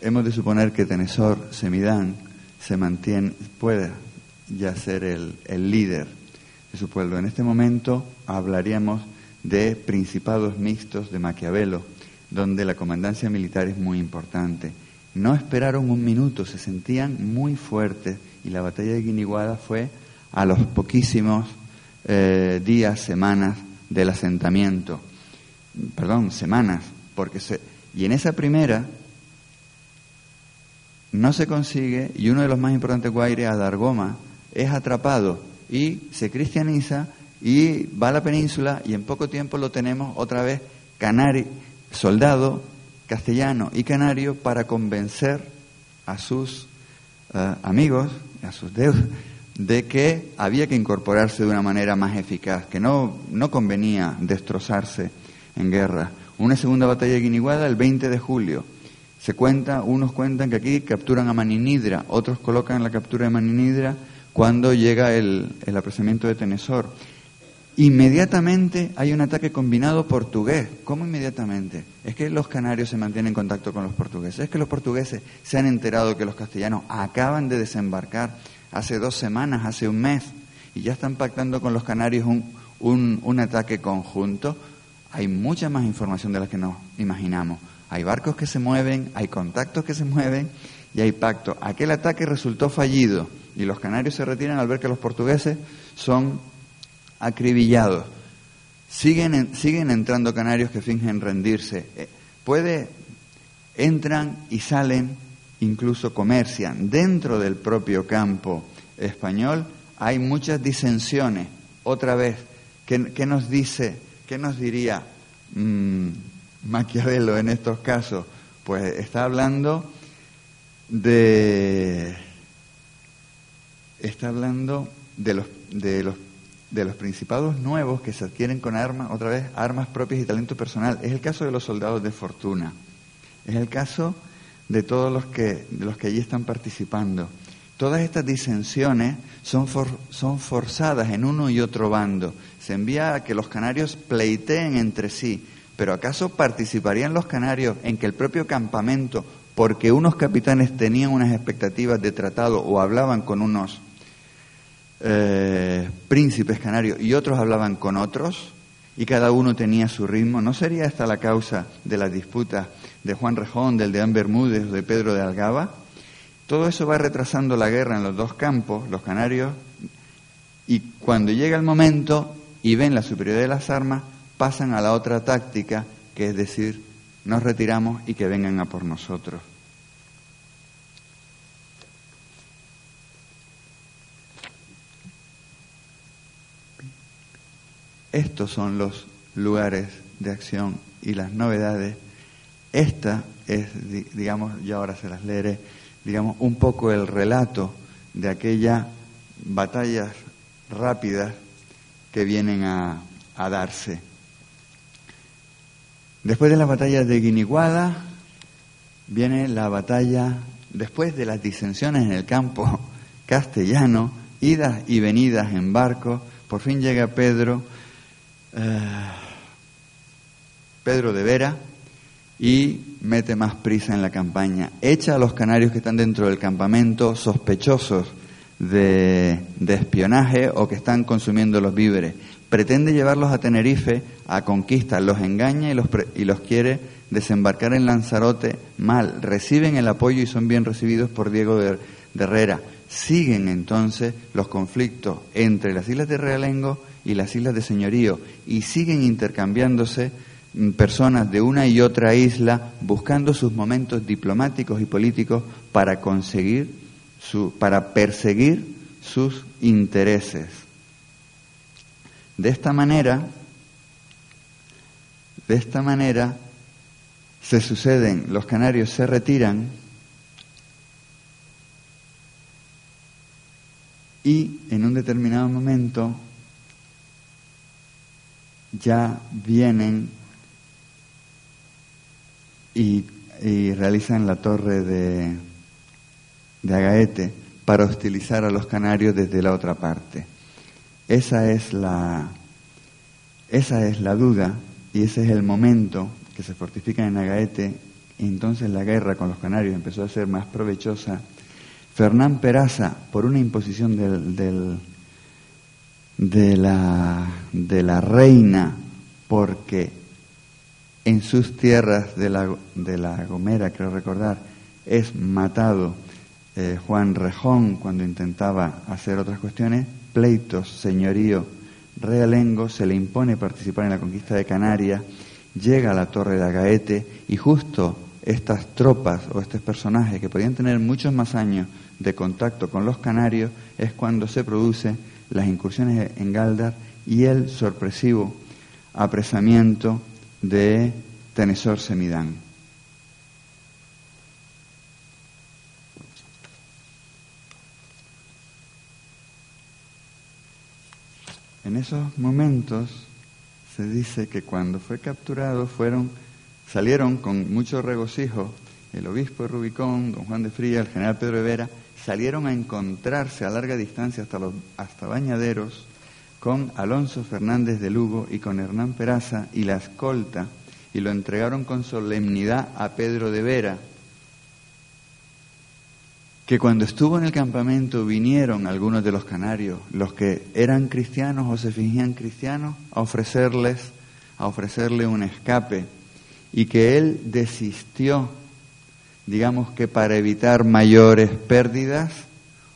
hemos de suponer que Tenesor Semidán se mantiene, puede ya ser el, el líder de su pueblo. En este momento hablaríamos de principados mixtos de Maquiavelo, donde la comandancia militar es muy importante. No esperaron un minuto, se sentían muy fuertes y la batalla de Guiniguada fue a los poquísimos eh, días, semanas del asentamiento, perdón, semanas, porque se, y en esa primera no se consigue y uno de los más importantes guaires, Adargoma, es atrapado y se cristianiza y va a la península y en poco tiempo lo tenemos otra vez canario, soldado castellano y canario para convencer a sus eh, amigos, a sus deudos, de que había que incorporarse de una manera más eficaz, que no, no convenía destrozarse en guerra. Una segunda batalla de Guiniguada el 20 de julio. Se cuenta, unos cuentan que aquí capturan a Maninidra, otros colocan la captura de Maninidra cuando llega el, el apresamiento de Tenesor. Inmediatamente hay un ataque combinado portugués. ¿Cómo inmediatamente? Es que los canarios se mantienen en contacto con los portugueses. Es que los portugueses se han enterado que los castellanos acaban de desembarcar hace dos semanas, hace un mes, y ya están pactando con los canarios un, un, ataque conjunto, hay mucha más información de la que nos imaginamos. Hay barcos que se mueven, hay contactos que se mueven y hay pacto. Aquel ataque resultó fallido y los canarios se retiran al ver que los portugueses son acribillados. Siguen, siguen entrando canarios que fingen rendirse. Eh, puede, entran y salen incluso comercian dentro del propio campo español, hay muchas disensiones. Otra vez, ¿qué, nos dice, qué nos diría mmm, Maquiavelo en estos casos? Pues está hablando de está hablando de los de los de los principados nuevos que se adquieren con armas, otra vez, armas propias y talento personal. Es el caso de los soldados de fortuna. Es el caso de todos los que, de los que allí están participando. Todas estas disensiones son, son forzadas en uno y otro bando. Se envía a que los canarios pleiteen entre sí. Pero ¿acaso participarían los canarios en que el propio campamento, porque unos capitanes tenían unas expectativas de tratado o hablaban con unos eh, príncipes canarios y otros hablaban con otros y cada uno tenía su ritmo, ¿no sería esta la causa de las disputas de Juan Rejón, del de An Bermúdez de Pedro de Algaba? Todo eso va retrasando la guerra en los dos campos, los canarios, y cuando llega el momento y ven la superioridad de las armas, pasan a la otra táctica, que es decir, nos retiramos y que vengan a por nosotros. Estos son los lugares de acción y las novedades. Esta es, digamos, yo ahora se las leeré, digamos, un poco el relato de aquellas batallas rápidas que vienen a, darse. Después de la batalla de Guiniguada, viene la batalla, después de las disensiones en el campo castellano, idas y venidas en barco, por fin llega Pedro Pedro de Vera y mete más prisa en la campaña. Echa a los canarios que están dentro del campamento sospechosos de, espionaje o que están consumiendo los víveres. Pretende llevarlos a Tenerife a conquista, los engaña y los, quiere desembarcar en Lanzarote mal. Reciben el apoyo y son bien recibidos por Diego de Herrera. Siguen entonces los conflictos entre las islas de Realengo y las islas de señorío y siguen intercambiándose mm, personas de una y otra isla buscando sus momentos diplomáticos y políticos para conseguir su, para perseguir sus intereses. De esta manera, de esta manera se suceden, los canarios se retiran y en un determinado momento ya vienen y, realizan la torre de, de Agaete para hostilizar a los canarios desde la otra parte. Esa es la, esa es la duda y ese es el momento que se fortifican en Agaete y entonces la guerra con los canarios empezó a ser más provechosa. Fernán Peraza, por una imposición del de la, de la reina, porque en sus tierras de la, de la Gomera, creo recordar, es matado eh, Juan Rejón cuando intentaba hacer otras cuestiones, pleitos, señorío, realengo, se le impone participar en la conquista de Canarias, llega a la torre de Agaete y justo estas tropas o estos personajes que podían tener muchos más años de contacto con los canarios es cuando se produce las incursiones en Galdar y el sorpresivo apresamiento de Tenesor Semidán. En esos momentos se dice que cuando fue capturado fueron, salieron con mucho regocijo el obispo de Rubicón, don Juan de Fría, el general Pedro de Vera, salieron a encontrarse a larga distancia hasta, los, hasta Bañaderos con Alonso Fernández de Lugo y con Hernán Peraza y la escolta y lo entregaron con solemnidad a Pedro de Vera, que cuando estuvo en el campamento vinieron algunos de los canarios, los que eran cristianos o se fingían cristianos, a ofrecerles, a ofrecerle un escape, y que él desistió digamos que para evitar mayores pérdidas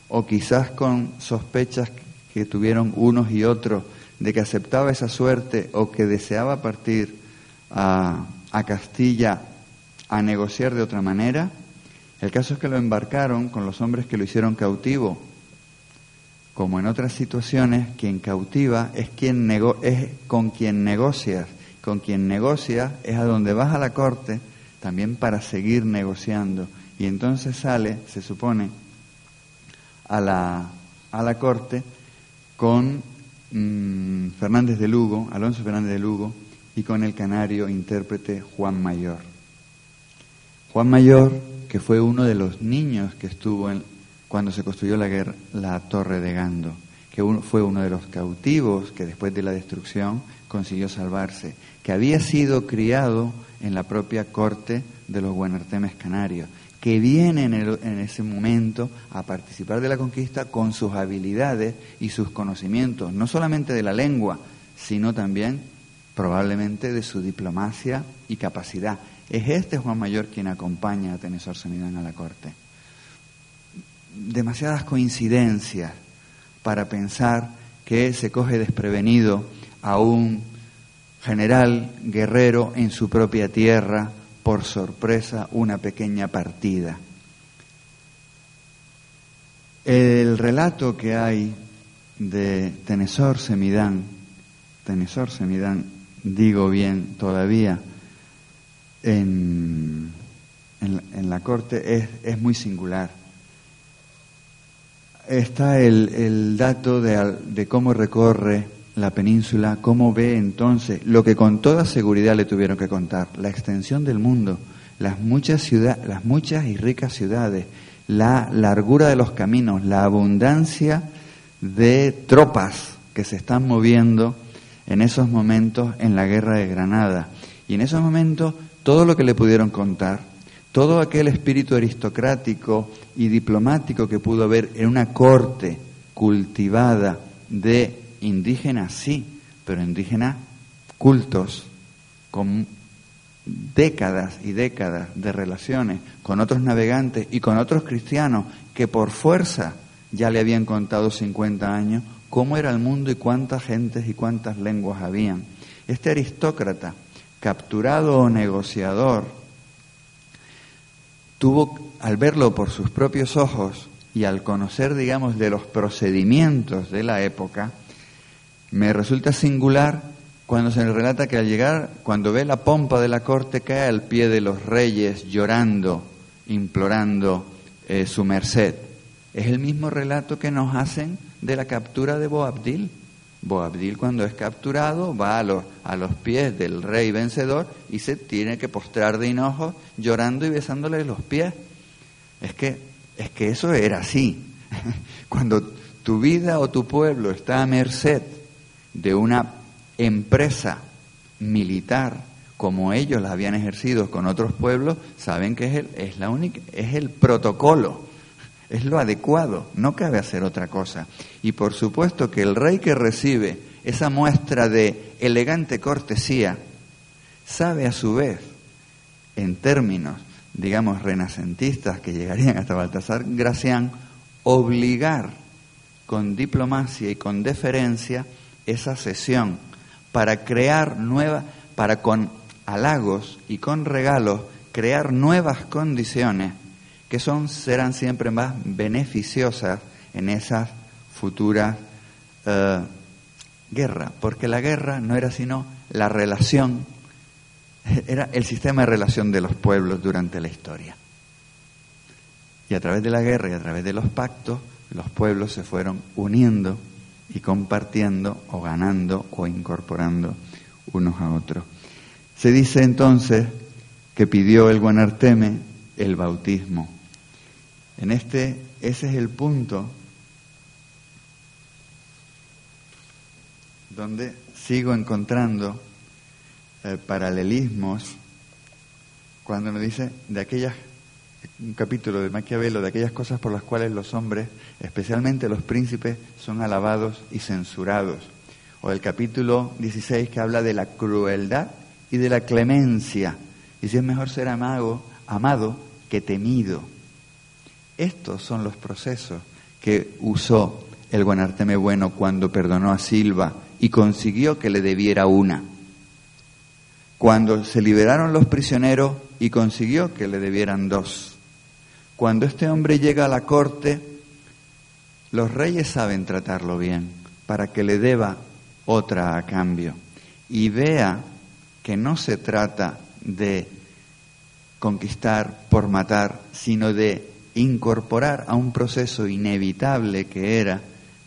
o quizás con sospechas que tuvieron unos y otros de que aceptaba esa suerte o que deseaba partir a, Castilla a negociar de otra manera. El caso es que lo embarcaron con los hombres que lo hicieron cautivo. Como en otras situaciones, quien cautiva es, quien es con quien negocias. Con quien negocias es a donde vas a la corte también para seguir negociando. Y entonces sale, se supone, a la, a la corte con mm, Fernández de Lugo, Alonso Fernández de Lugo, y con el canario intérprete Juan Mayor. Juan Mayor, que fue uno de los niños que estuvo en, cuando se construyó la, guerra, la Torre de Gando, que fue uno de los cautivos que después de la destrucción consiguió salvarse, que había sido criado en la propia corte de los Guanartemes canarios, que viene en, en, ese momento a participar de la conquista con sus habilidades y sus conocimientos, no solamente de la lengua, sino también probablemente de su diplomacia y capacidad. Es este Juan Mayor quien acompaña a Tenesor Semidán a la corte. Demasiadas coincidencias para pensar que se coge desprevenido a un general guerrero en su propia tierra, por sorpresa, una pequeña partida. El relato que hay de Tenesor Semidán, Tenesor Semidán, digo bien todavía, en, en, la corte es, es, muy singular. Está el, el dato de, de, cómo recorre la península, cómo ve entonces lo que con toda seguridad le tuvieron que contar, la extensión del mundo, las muchas, ciudades, las muchas y ricas ciudades, la largura de los caminos, la abundancia de tropas que se están moviendo en esos momentos en la guerra de Granada. Y en esos momentos todo lo que le pudieron contar, todo aquel espíritu aristocrático y diplomático que pudo haber en una corte cultivada de indígenas, sí, pero indígenas cultos, con décadas y décadas de relaciones con otros navegantes y con otros cristianos que por fuerza ya le habían contado 50 años cómo era el mundo y cuántas gentes y cuántas lenguas habían. Este aristócrata capturado o negociador, tuvo, al verlo por sus propios ojos y al conocer, digamos, de los procedimientos de la época, me resulta singular cuando se le relata que al llegar, cuando ve la pompa de la corte, cae al pie de los reyes llorando, implorando eh, su merced. Es el mismo relato que nos hacen de la captura de Boabdil. Boabdil cuando es capturado va a los, a los pies del rey vencedor y se tiene que postrar de hinojo llorando y besándole los pies. Es que, es que eso era así. Cuando tu vida o tu pueblo está a merced de una empresa militar como ellos la habían ejercido con otros pueblos, saben que es el, es la única, es el protocolo es lo adecuado, no cabe hacer otra cosa. Y por supuesto que el rey que recibe esa muestra de elegante cortesía sabe a su vez, en términos, digamos, renacentistas que llegarían hasta Baltasar Gracián, obligar con diplomacia y con deferencia esa sesión para crear nuevas, para con halagos y con regalos crear nuevas condiciones que son, serán siempre más beneficiosas en esas futuras eh, guerras, porque la guerra no era sino la relación, era el sistema de relación de los pueblos durante la historia. Y a través de la guerra y a través de los pactos, los pueblos se fueron uniendo y compartiendo o ganando o incorporando unos a otros. Se dice entonces que pidió el Guanarteme el bautismo en este, ese es el punto donde sigo encontrando eh, paralelismos cuando nos dice de aquellas, un capítulo de Maquiavelo, de aquellas cosas por las cuales los hombres, especialmente los príncipes, son alabados y censurados. O el capítulo 16 que habla de la crueldad y de la clemencia. Y si es mejor ser amado, amado que temido. Estos son los procesos que usó el Guanarteme Bueno cuando perdonó a Silva y consiguió que le debiera una. Cuando se liberaron los prisioneros y consiguió que le debieran dos. Cuando este hombre llega a la corte, los reyes saben tratarlo bien para que le deba otra a cambio y vea que no se trata de conquistar por matar, sino de incorporar a un proceso inevitable que era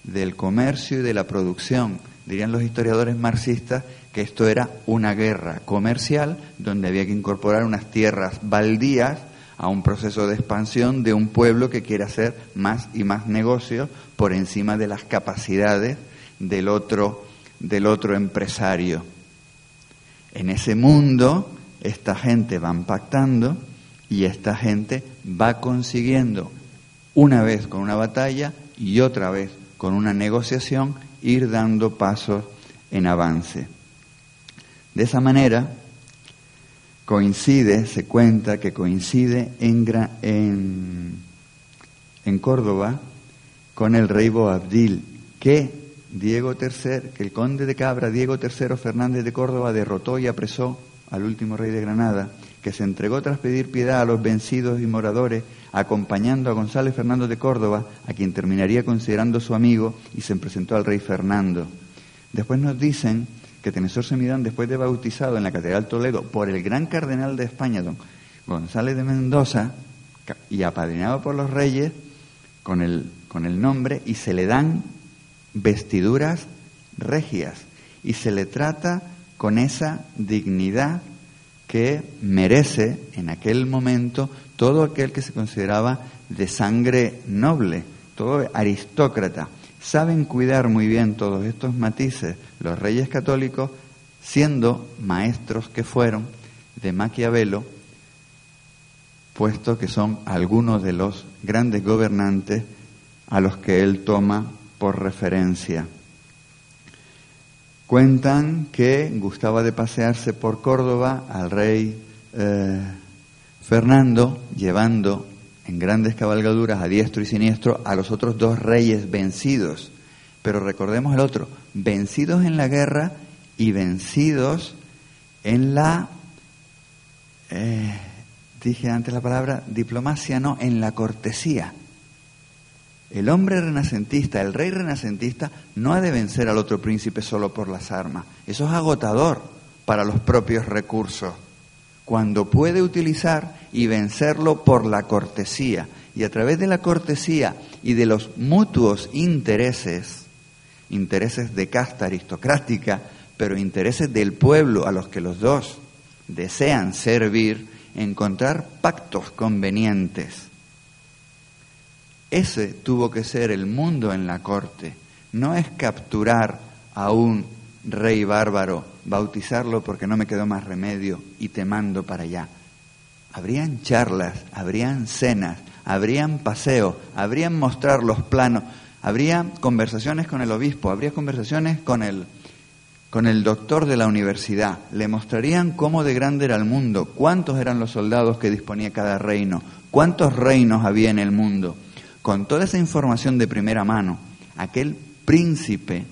del comercio y de la producción. Dirían los historiadores marxistas que esto era una guerra comercial donde había que incorporar unas tierras baldías a un proceso de expansión de un pueblo que quiere hacer más y más negocios por encima de las capacidades del otro, del otro empresario. En ese mundo, esta gente va pactando y esta gente va consiguiendo, una vez con una batalla y otra vez con una negociación, ir dando pasos en avance. De esa manera, coincide, se cuenta que coincide en, en, en Córdoba con el rey Boabdil, que Diego III, que el conde de Cabra, Diego III Fernández de Córdoba, derrotó y apresó al último rey de Granada, que se entregó tras pedir piedad a los vencidos y moradores, acompañando a González Fernando de Córdoba, a quien terminaría considerando su amigo, y se presentó al rey Fernando. Después nos dicen que Tenesor Semidán, después de bautizado en la Catedral Toledo por el gran cardenal de España, don González de Mendoza, y apadrinado por los reyes con el, con el nombre, y se le dan vestiduras regias, y se le trata con esa dignidad que merece en aquel momento todo aquel que se consideraba de sangre noble, todo aristócrata saben cuidar muy bien todos estos matices los reyes católicos, siendo maestros que fueron de Maquiavelo, puesto que son algunos de los grandes gobernantes a los que él toma por referencia. Cuentan que gustaba de pasearse por Córdoba al rey eh, Fernando, llevando en grandes cabalgaduras a diestro y siniestro a los otros dos reyes vencidos. Pero recordemos el otro, vencidos en la guerra y vencidos en la, eh, dije antes la palabra, diplomacia, no, en la cortesía. El hombre renacentista, el rey renacentista, no ha de vencer al otro príncipe solo por las armas. Eso es agotador para los propios recursos cuando puede utilizar y vencerlo por la cortesía. Y a través de la cortesía y de los mutuos intereses, intereses de casta aristocrática, pero intereses del pueblo a los que los dos desean servir, encontrar pactos convenientes. Ese tuvo que ser el mundo en la corte. No es capturar a un rey bárbaro bautizarlo porque no me quedó más remedio y te mando para allá. Habrían charlas, habrían cenas, habrían paseos, habrían mostrar los planos, habría conversaciones con el obispo, habría conversaciones con el, con el doctor de la universidad. Le mostrarían cómo de grande era el mundo, cuántos eran los soldados que disponía cada reino, cuántos reinos había en el mundo. Con toda esa información de primera mano, aquel príncipe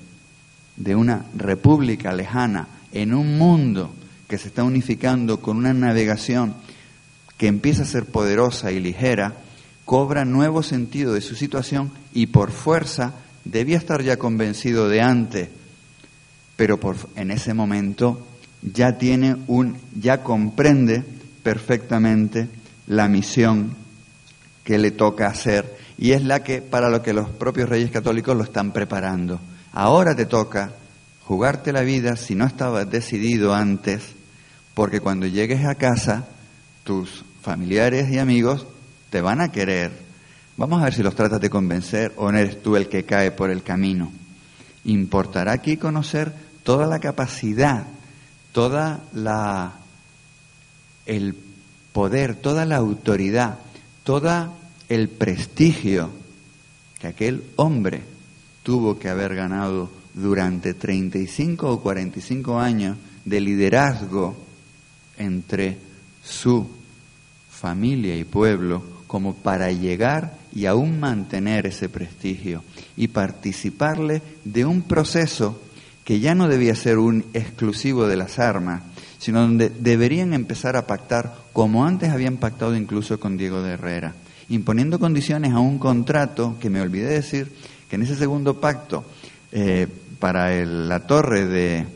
de una república lejana, en un mundo que se está unificando con una navegación que empieza a ser poderosa y ligera, cobra nuevo sentido de su situación y por fuerza debía estar ya convencido de antes, pero en ese momento ya tiene un, ya comprende perfectamente la misión que le toca hacer y es la que para lo que los propios reyes católicos lo están preparando. Ahora te toca jugarte la vida si no estabas decidido antes, porque cuando llegues a casa, tus familiares y amigos te van a querer. Vamos a ver si los tratas de convencer o no eres tú el que cae por el camino. Importará aquí conocer toda la capacidad, toda la el poder, toda la autoridad, todo el prestigio que aquel hombre tuvo que haber ganado durante 35 o 45 años de liderazgo entre su familia y pueblo como para llegar y aún mantener ese prestigio y participarle de un proceso que ya no debía ser un exclusivo de las armas, sino donde deberían empezar a pactar como antes habían pactado incluso con Diego de Herrera, imponiendo condiciones a un contrato que me olvidé decir que en ese segundo pacto eh, para la torre de,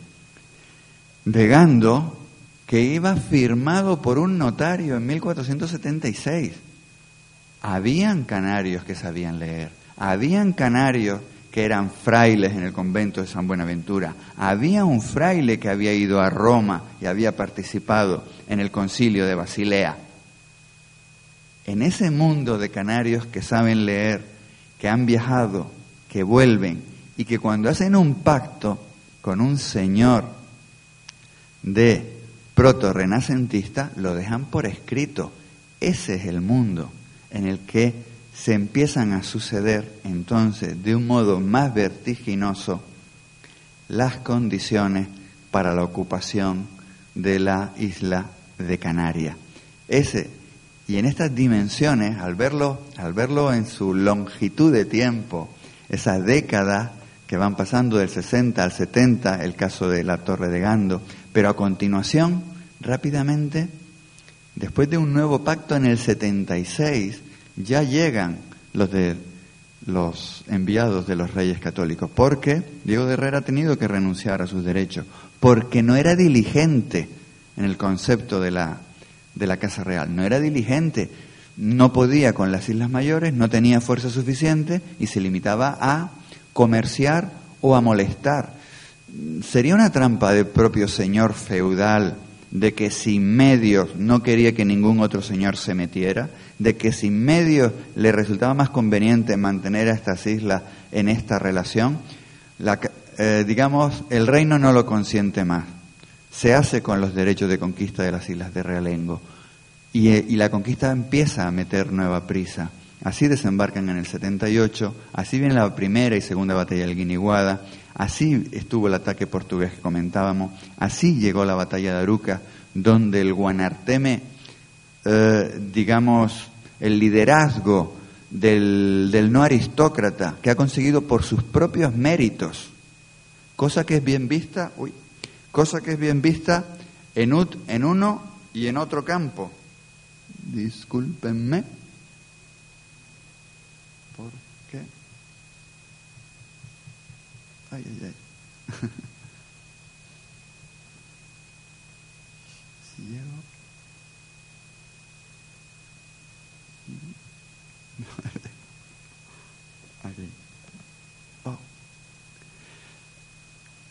de Gando, que iba firmado por un notario en 1476. Habían canarios que sabían leer, habían canarios que eran frailes en el convento de San Buenaventura, había un fraile que había ido a Roma y había participado en el concilio de Basilea. En ese mundo de canarios que saben leer, que han viajado, que vuelven y que cuando hacen un pacto con un señor de proto-renacentista, lo dejan por escrito. Ese es el mundo en el que se empiezan a suceder entonces de un modo más vertiginoso las condiciones para la ocupación de la isla de Canarias. Ese, y en estas dimensiones, al verlo, al verlo en su longitud de tiempo, esas décadas que van pasando del 60 al 70, el caso de la Torre de Gando, pero a continuación, rápidamente, después de un nuevo pacto en el 76, ya llegan los de los enviados de los reyes católicos, porque Diego de Herrera ha tenido que renunciar a sus derechos, porque no era diligente en el concepto de la, de la Casa Real, no era diligente, no podía con las Islas Mayores, no tenía fuerza suficiente y se limitaba a comerciar o a molestar. Sería una trampa del propio señor feudal de que sin medios no quería que ningún otro señor se metiera, de que sin medios le resultaba más conveniente mantener a estas islas en esta relación, eh, digamos, el reino no lo consiente más. Se hace con los derechos de conquista de las islas de Realengo. Y, eh, y la conquista empieza a meter nueva prisa. Así desembarcan en el 78, así viene la primera y segunda batalla del Guiniguada, así estuvo el ataque portugués que comentábamos, así llegó la batalla de Aruca, donde el Guanarteme, eh, digamos, el liderazgo del, no aristócrata, que ha conseguido por sus propios méritos, cosa que es bien vista, uy, cosa que es bien vista en, en uno y en otro campo. Discúlpenme Ay, ay, ay. si llego. Aquí. Oh.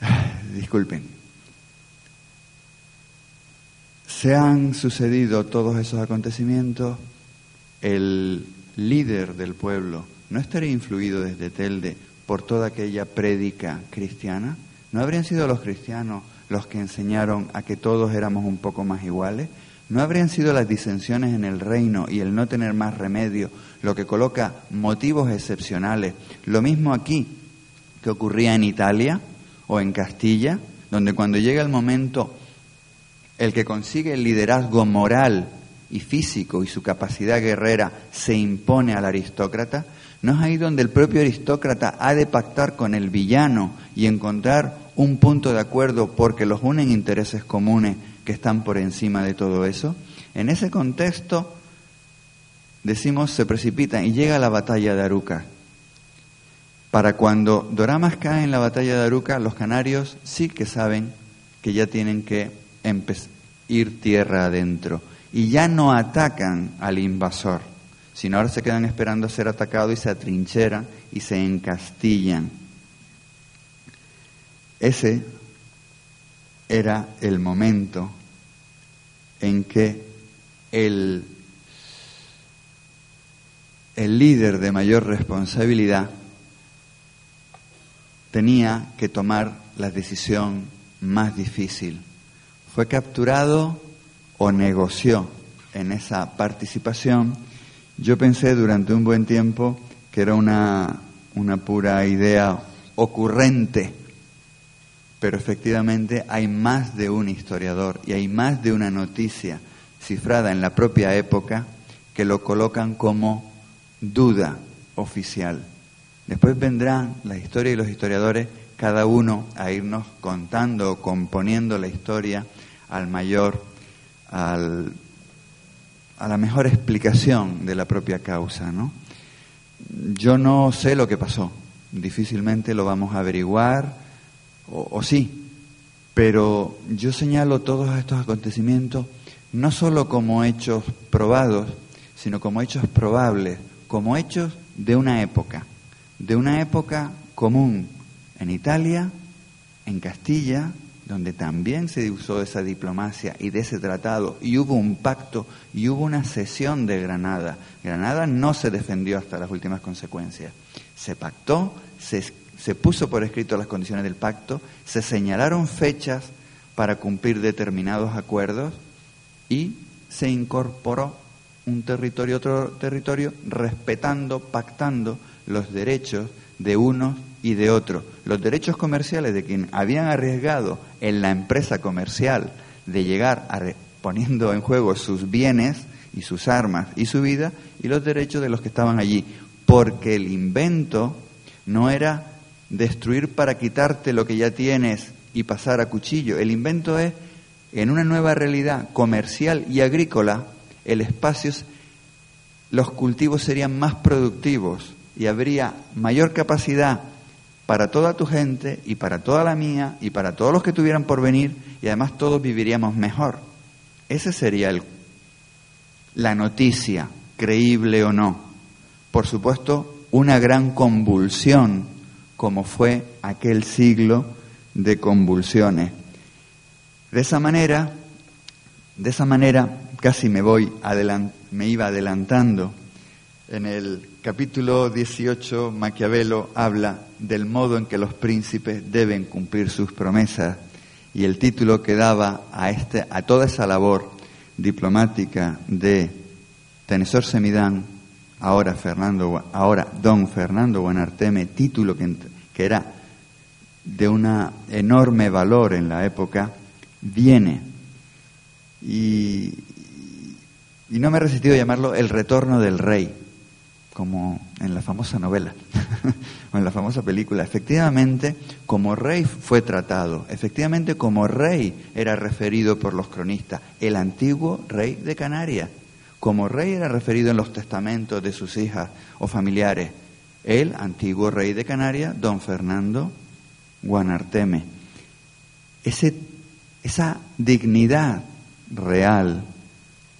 Disculpen. Se han sucedido todos esos acontecimientos. El líder del pueblo no estaría influido desde Telde por toda aquella prédica cristiana? ¿No habrían sido los cristianos los que enseñaron a que todos éramos un poco más iguales? ¿No habrían sido las disensiones en el reino y el no tener más remedio lo que coloca motivos excepcionales? Lo mismo aquí que ocurría en Italia o en Castilla, donde cuando llega el momento, el que consigue el liderazgo moral y físico y su capacidad guerrera se impone al aristócrata, ¿No es ahí donde el propio aristócrata ha de pactar con el villano y encontrar un punto de acuerdo porque los unen intereses comunes que están por encima de todo eso? En ese contexto, decimos, se precipita y llega la batalla de Aruca. Para cuando Doramas cae en la batalla de Aruca, los canarios sí que saben que ya tienen que ir tierra adentro y ya no atacan al invasor sino ahora se quedan esperando a ser atacados y se atrincheran y se encastillan. Ese era el momento en que el, el líder de mayor responsabilidad tenía que tomar la decisión más difícil. Fue capturado o negoció en esa participación yo pensé durante un buen tiempo que era una, una pura idea ocurrente, pero efectivamente hay más de un historiador y hay más de una noticia cifrada en la propia época que lo colocan como duda oficial. Después vendrán la historia y los historiadores, cada uno a irnos contando o componiendo la historia al mayor, al a la mejor explicación de la propia causa, ¿no? Yo no sé lo que pasó, difícilmente lo vamos a averiguar, o, sí, Pero yo señalo todos estos acontecimientos no solo como hechos probados, sino como hechos probables, como hechos de una época, de una época común en Italia, en Castilla, donde también se usó esa diplomacia y de ese tratado, y hubo un pacto y hubo una cesión de Granada. Granada no se defendió hasta las últimas consecuencias. Se pactó, se, se puso por escrito las condiciones del pacto, se señalaron fechas para cumplir determinados acuerdos y se incorporó un territorio otro territorio respetando, pactando los derechos de unos y de otros. Los derechos comerciales de quien habían arriesgado en la empresa comercial de llegar a poniendo en juego sus bienes y sus armas y su vida y los derechos de los que estaban allí, porque el invento no era destruir para quitarte lo que ya tienes y pasar a cuchillo. El invento es en una nueva realidad comercial y agrícola, el espacio, los cultivos serían más productivos y habría mayor capacidad para toda tu gente y para toda la mía y para todos los que tuvieran por venir y además todos viviríamos mejor. Ese sería el, la noticia, creíble o no. Por supuesto, una gran convulsión como fue aquel siglo de convulsiones. De esa manera, de esa manera casi me voy me iba adelantando. En el capítulo 18 Maquiavelo habla del modo en que los príncipes deben cumplir sus promesas y el título que daba a este a toda esa labor diplomática de Tenesor Semidán, ahora Fernando ahora Don Fernando Buenarteme, título que, era de una enorme valor en la época, viene. Y, y no me he resistido a llamarlo el retorno del rey, como en la famosa novela o en la famosa película. Efectivamente, como rey fue tratado, efectivamente como rey era referido por los cronistas, el antiguo rey de Canarias. Como rey era referido en los testamentos de sus hijas o familiares, el antiguo rey de Canarias, don Fernando Guanarteme. Ese esa dignidad real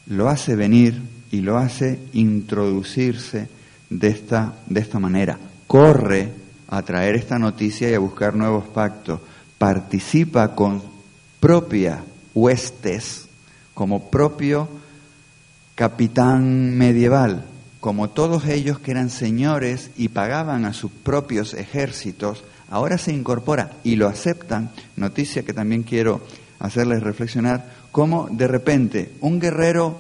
lo hace venir y lo hace introducirse de esta, de esta manera. Corre a traer esta noticia y a buscar nuevos pactos. Participa con propia huestes, como propio capitán medieval, como todos ellos que eran señores y pagaban a sus propios ejércitos, ahora se incorpora y lo aceptan, noticia que también quiero hacerles reflexionar cómo de repente un guerrero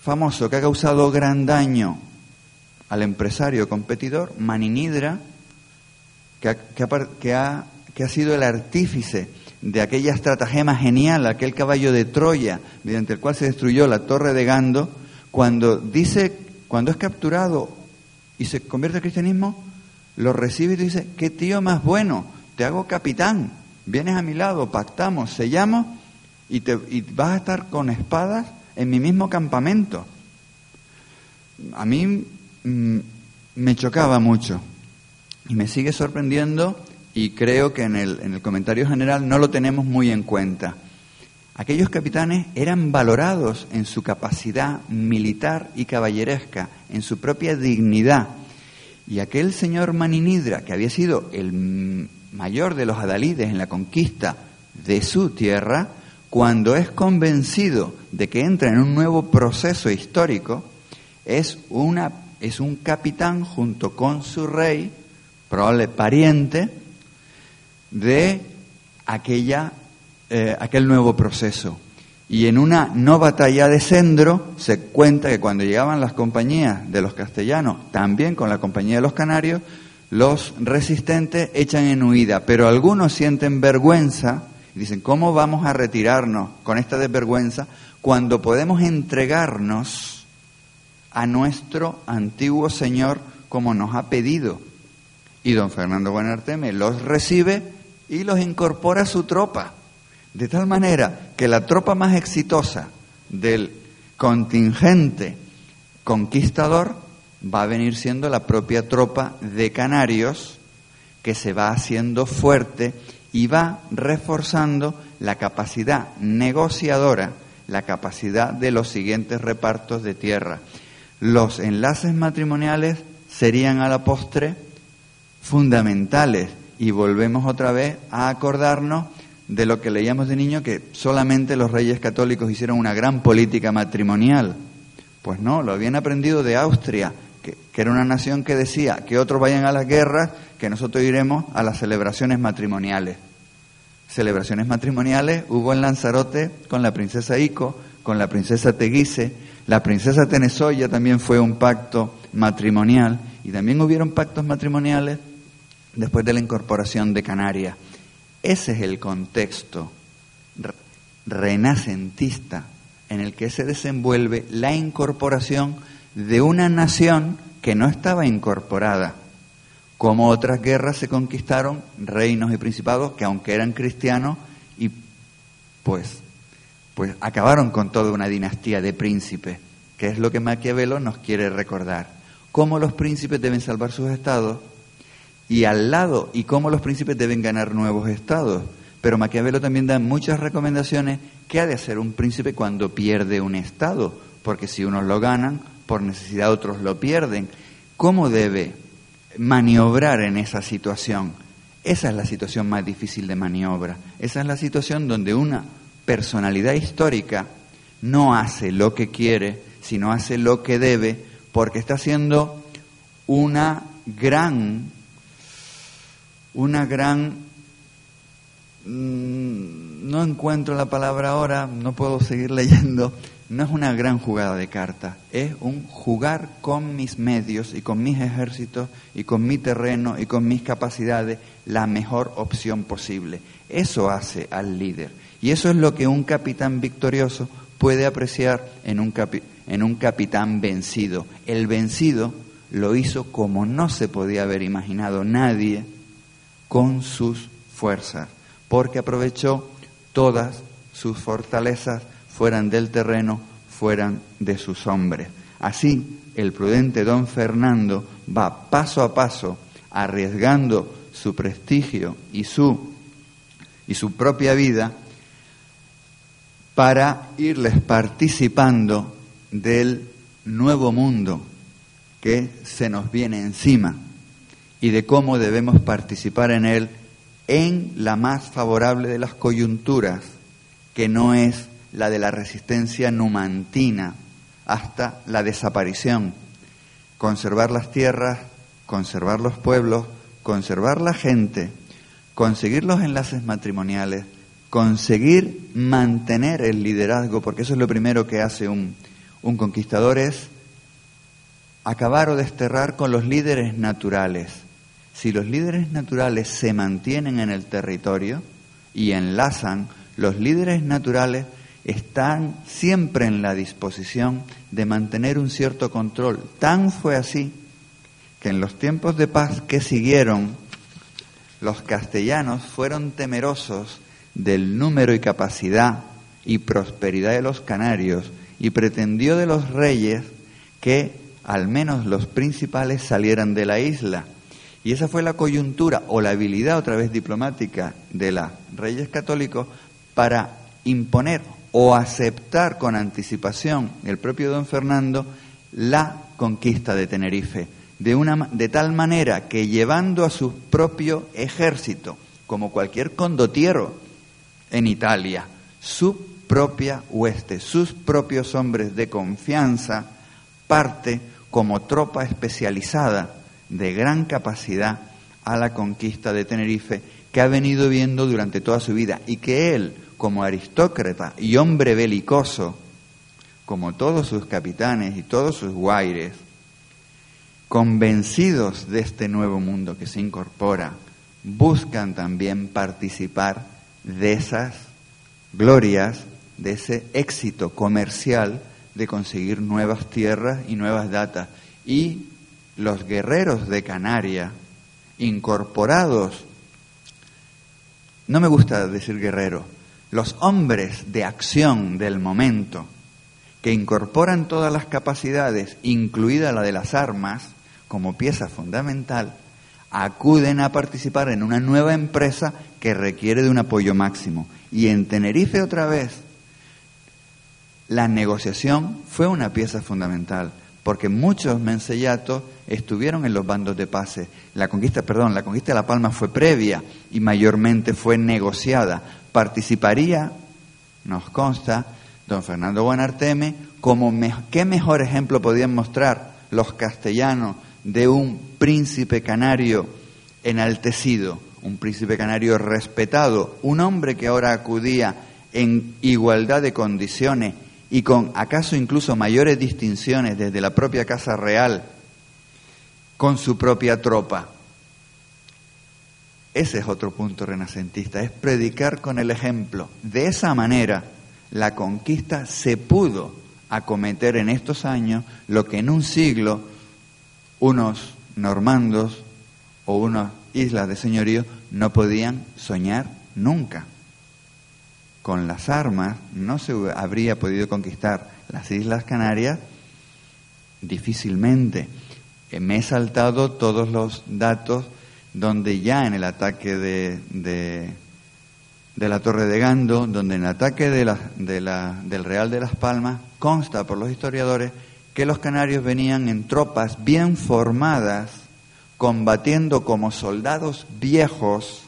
famoso que ha causado gran daño al empresario competidor, Maninidra, que ha, sido el artífice de aquella estratagema genial, aquel caballo de Troya, mediante el cual se destruyó la torre de Gando, cuando dice, cuando es capturado y se convierte al cristianismo, lo recibe y dice, qué tío más bueno, te hago capitán, vienes a mi lado, pactamos, sellamos y, te, y vas a estar con espadas en mi mismo campamento. A mí mm, me chocaba mucho y me sigue sorprendiendo y creo que en el, en el comentario general no lo tenemos muy en cuenta. Aquellos capitanes eran valorados en su capacidad militar y caballeresca, en su propia dignidad. Y aquel señor Maninidra, que había sido el mayor de los adalides en la conquista de su tierra, cuando es convencido de que entra en un nuevo proceso histórico, es, una, es un capitán junto con su rey, probable pariente, de aquella, eh, aquel nuevo proceso. Y en una no batalla de Sendro se cuenta que cuando llegaban las compañías de los castellanos, también con la compañía de los canarios, los resistentes echan en huida, pero algunos sienten vergüenza y dicen, ¿cómo vamos a retirarnos con esta desvergüenza cuando podemos entregarnos a nuestro antiguo Señor como nos ha pedido? Y don Fernando Buenarteme los recibe y los incorpora a su tropa, de tal manera que la tropa más exitosa del contingente conquistador va a venir siendo la propia tropa de canarios que se va haciendo fuerte y va reforzando la capacidad negociadora, la capacidad de los siguientes repartos de tierra. Los enlaces matrimoniales serían a la postre fundamentales y volvemos otra vez a acordarnos de lo que leíamos de niño, que solamente los reyes católicos hicieron una gran política matrimonial. Pues no, lo habían aprendido de Austria, que, era una nación que decía que otros vayan a las guerras, que nosotros iremos a las celebraciones matrimoniales. Celebraciones matrimoniales hubo en Lanzarote con la princesa Ico, con la princesa Teguise, la princesa Tenesoya también fue un pacto matrimonial y también hubieron pactos matrimoniales después de la incorporación de Canarias. Ese es el contexto renacentista en el que se desenvuelve la incorporación de una nación que no estaba incorporada. Como otras guerras se conquistaron reinos y principados que aunque eran cristianos y pues pues acabaron con toda una dinastía de príncipes, que es lo que Maquiavelo nos quiere recordar. Cómo los príncipes deben salvar sus estados y al lado, y cómo los príncipes deben ganar nuevos estados. Pero Maquiavelo también da muchas recomendaciones que ha de hacer un príncipe cuando pierde un estado, porque si unos lo ganan, por necesidad otros lo pierden. ¿Cómo debe maniobrar en esa situación? Esa es la situación más difícil de maniobra. Esa es la situación donde una personalidad histórica no hace lo que quiere, sino hace lo que debe, porque está haciendo una gran una gran... Mm, no encuentro la palabra ahora, no puedo seguir leyendo. No es una gran jugada de cartas, es un jugar con mis medios y con mis ejércitos y con mi terreno y con mis capacidades la mejor opción posible. Eso hace al líder. Y eso es lo que un capitán victorioso puede apreciar en un, en un capitán vencido. El vencido lo hizo como no se podía haber imaginado nadie con sus fuerzas, porque aprovechó todas sus fortalezas, fueran del terreno, fueran de sus hombres. Así, el prudente don Fernando va paso a paso, arriesgando su prestigio y su, y su propia vida, para irles participando del nuevo mundo que se nos viene encima y de cómo debemos participar en él en la más favorable de las coyunturas, que no es la de la resistencia numantina hasta la desaparición. Conservar las tierras, conservar los pueblos, conservar la gente, conseguir los enlaces matrimoniales, conseguir mantener el liderazgo, porque eso es lo primero que hace un, un conquistador, es acabar o desterrar con los líderes naturales si los líderes naturales se mantienen en el territorio y enlazan, los líderes naturales están siempre en la disposición de mantener un cierto control. Tan fue así que en los tiempos de paz que siguieron, los castellanos fueron temerosos del número y capacidad y prosperidad de los canarios y pretendió de los reyes que al menos los principales salieran de la isla. Y esa fue la coyuntura o la habilidad otra vez diplomática de los reyes católicos para imponer o aceptar con anticipación el propio don Fernando la conquista de Tenerife, de, una, de tal manera que llevando a su propio ejército, como cualquier condotiero en Italia, su propia hueste, sus propios hombres de confianza, parte como tropa especializada de gran capacidad a la conquista de Tenerife que ha venido viendo durante toda su vida y que él, como aristócrata y hombre belicoso, como todos sus capitanes y todos sus guaires, convencidos de este nuevo mundo que se incorpora, buscan también participar de esas glorias, de ese éxito comercial de conseguir nuevas tierras y nuevas datas. Y los guerreros de Canaria, incorporados, no me gusta decir guerrero, los hombres de acción del momento, que incorporan todas las capacidades, incluida la de las armas, como pieza fundamental, acuden a participar en una nueva empresa que requiere de un apoyo máximo. Y en Tenerife otra vez, la negociación fue una pieza fundamental, porque muchos mensellatos estuvieron en los bandos de pase. La conquista, perdón, la conquista de La Palma fue previa y mayormente fue negociada. Participaría, nos consta, don Fernando Buenarteme, como qué mejor ejemplo podían mostrar los castellanos de un príncipe canario enaltecido, un príncipe canario respetado, un hombre que ahora acudía en igualdad de condiciones y con acaso incluso mayores distinciones desde la propia Casa Real con su propia tropa. Ese es otro punto renacentista, es predicar con el ejemplo. De esa manera, la conquista se pudo acometer en estos años lo que en un siglo unos normandos o unas islas de señorío no podían soñar nunca con las armas no se habría podido conquistar las Islas Canarias difícilmente. Eh, me he saltado todos los datos donde ya en el ataque de, de, la Torre de Gando, donde en el ataque de la, de la, del Real de las Palmas, consta por los historiadores que los canarios venían en tropas bien formadas, combatiendo como soldados viejos,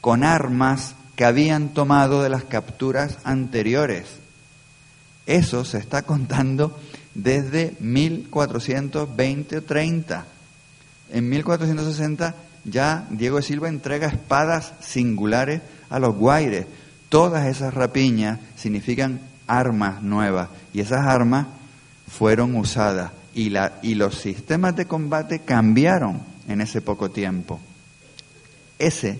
con armas que habían tomado de las capturas anteriores. Eso se está contando desde 1420 o 30. En 1460 ya Diego de Silva entrega espadas singulares a los guaires. Todas esas rapiñas significan armas nuevas y esas armas fueron usadas y, la, y los sistemas de combate cambiaron en ese poco tiempo. Ese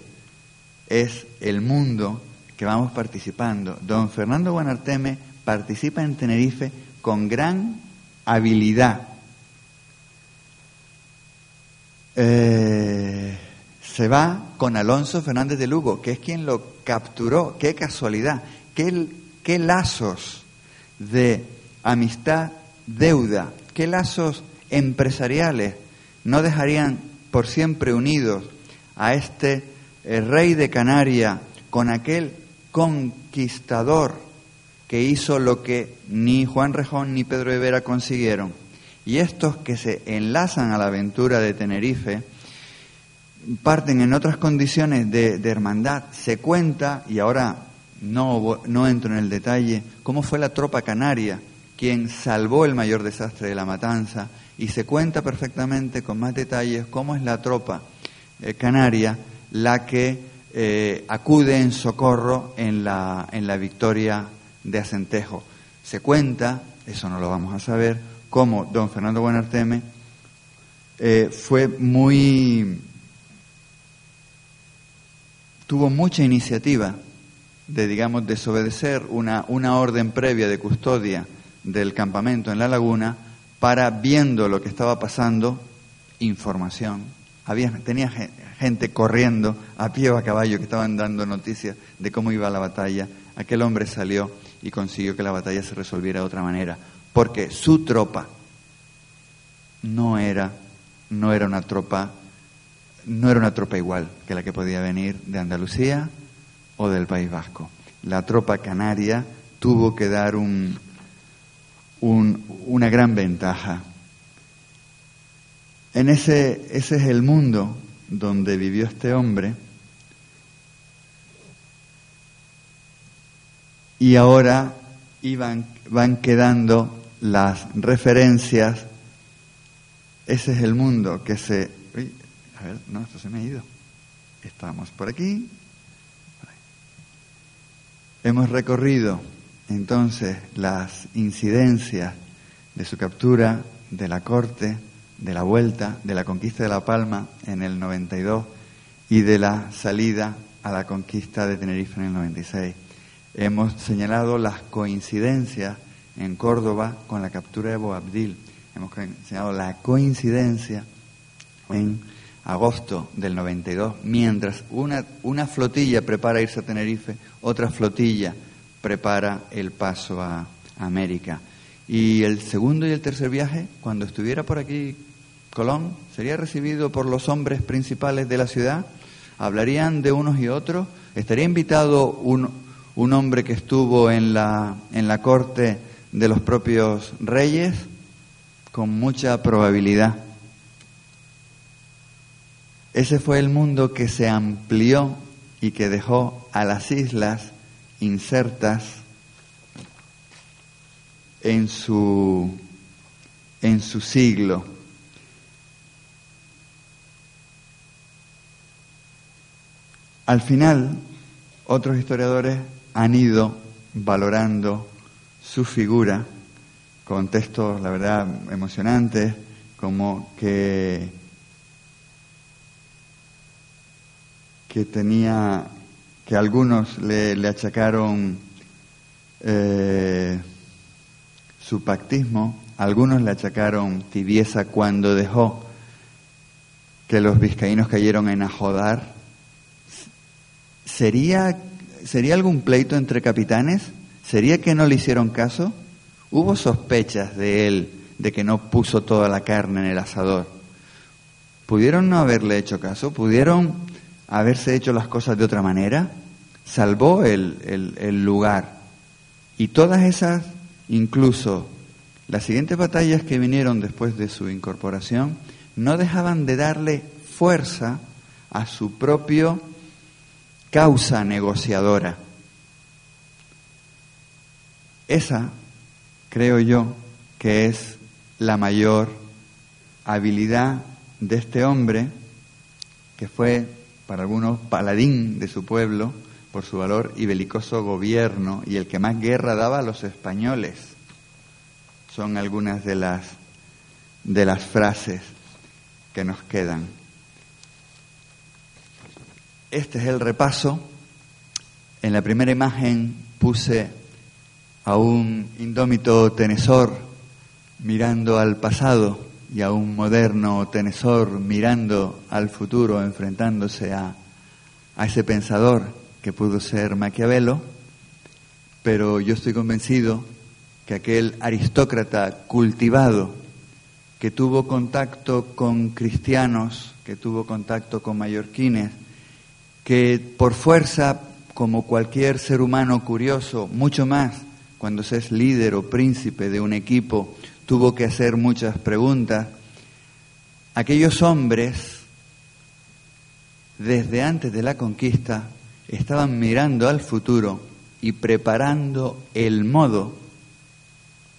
es el mundo que vamos participando. Don Fernando Guanarteme participa en Tenerife con gran habilidad. Eh, se va con Alonso Fernández de Lugo, que es quien lo capturó. Qué casualidad, qué, qué lazos de amistad, deuda, qué lazos empresariales no dejarían por siempre unidos a este el rey de Canaria con aquel conquistador que hizo lo que ni Juan Rejón ni Pedro de Vera consiguieron. Y estos que se enlazan a la aventura de Tenerife parten en otras condiciones de, hermandad. Se cuenta, y ahora no, no entro en el detalle, cómo fue la tropa canaria quien salvó el mayor desastre de la matanza, y se cuenta perfectamente con más detalles cómo es la tropa eh, canaria la que eh, acude en socorro en la, en la victoria de Acentejo. Se cuenta, eso no lo vamos a saber, cómo don Fernando Buenarteme eh, fue muy. tuvo mucha iniciativa de, digamos, desobedecer una, una orden previa de custodia del campamento en la laguna para, viendo lo que estaba pasando, información. Había, tenía gente corriendo a pie o a caballo que estaban dando noticias de cómo iba la batalla. Aquel hombre salió y consiguió que la batalla se resolviera de otra manera, porque su tropa no era, no era una tropa, no era una tropa igual que la que podía venir de Andalucía o del País Vasco. La tropa canaria tuvo que dar un, un, una gran ventaja. En ese, ese es el mundo donde vivió este hombre. Y ahora iban, van quedando las referencias. Ese es el mundo que se... a ver, no, esto se me ha ido. Estamos por aquí. Hemos recorrido entonces las incidencias de su captura, de la corte, de la vuelta, de la conquista de La Palma en el 92 y de la salida a la conquista de Tenerife en el 96. Hemos señalado las coincidencias en Córdoba con la captura de Boabdil. Hemos señalado la coincidencia en agosto del 92, mientras una, una flotilla prepara irse a Tenerife, otra flotilla prepara el paso a América. Y el segundo y el tercer viaje, cuando estuviera por aquí Colón? ¿Sería recibido por los hombres principales de la ciudad? ¿Hablarían de unos y otros? ¿Estaría invitado un, un hombre que estuvo en la, en la corte de los propios reyes? Con mucha probabilidad. Ese fue el mundo que se amplió y que dejó a las islas insertas en su, en su siglo. Al final, otros historiadores han ido valorando su figura con textos, la verdad, emocionantes, como que, que tenía, que algunos le, achacaron eh, su pactismo, algunos le achacaron tibieza cuando dejó que los vizcaínos cayeron en Ajodar. ¿Sería, ¿Sería algún pleito entre capitanes? ¿Sería que no le hicieron caso? Hubo sospechas de él de que no puso toda la carne en el asador. ¿Pudieron no haberle hecho caso? ¿Pudieron haberse hecho las cosas de otra manera? Salvó el, el, lugar. Y todas esas, incluso las siguientes batallas que vinieron después de su incorporación, no dejaban de darle fuerza a su propio causa negociadora. Esa creo yo que es la mayor habilidad de este hombre, que fue para algunos paladín de su pueblo por su valor y belicoso gobierno y el que más guerra daba a los españoles. Son algunas de las, de las frases que nos quedan. Este es el repaso. En la primera imagen puse a un indómito tenesor mirando al pasado y a un moderno tenesor mirando al futuro, enfrentándose a, a ese pensador que pudo ser Maquiavelo, pero yo estoy convencido que aquel aristócrata cultivado que tuvo contacto con cristianos, que tuvo contacto con mallorquines, que por fuerza, como cualquier ser humano curioso, mucho más cuando se es líder o príncipe de un equipo, tuvo que hacer muchas preguntas. Aquellos hombres, desde antes de la conquista, estaban mirando al futuro y preparando el modo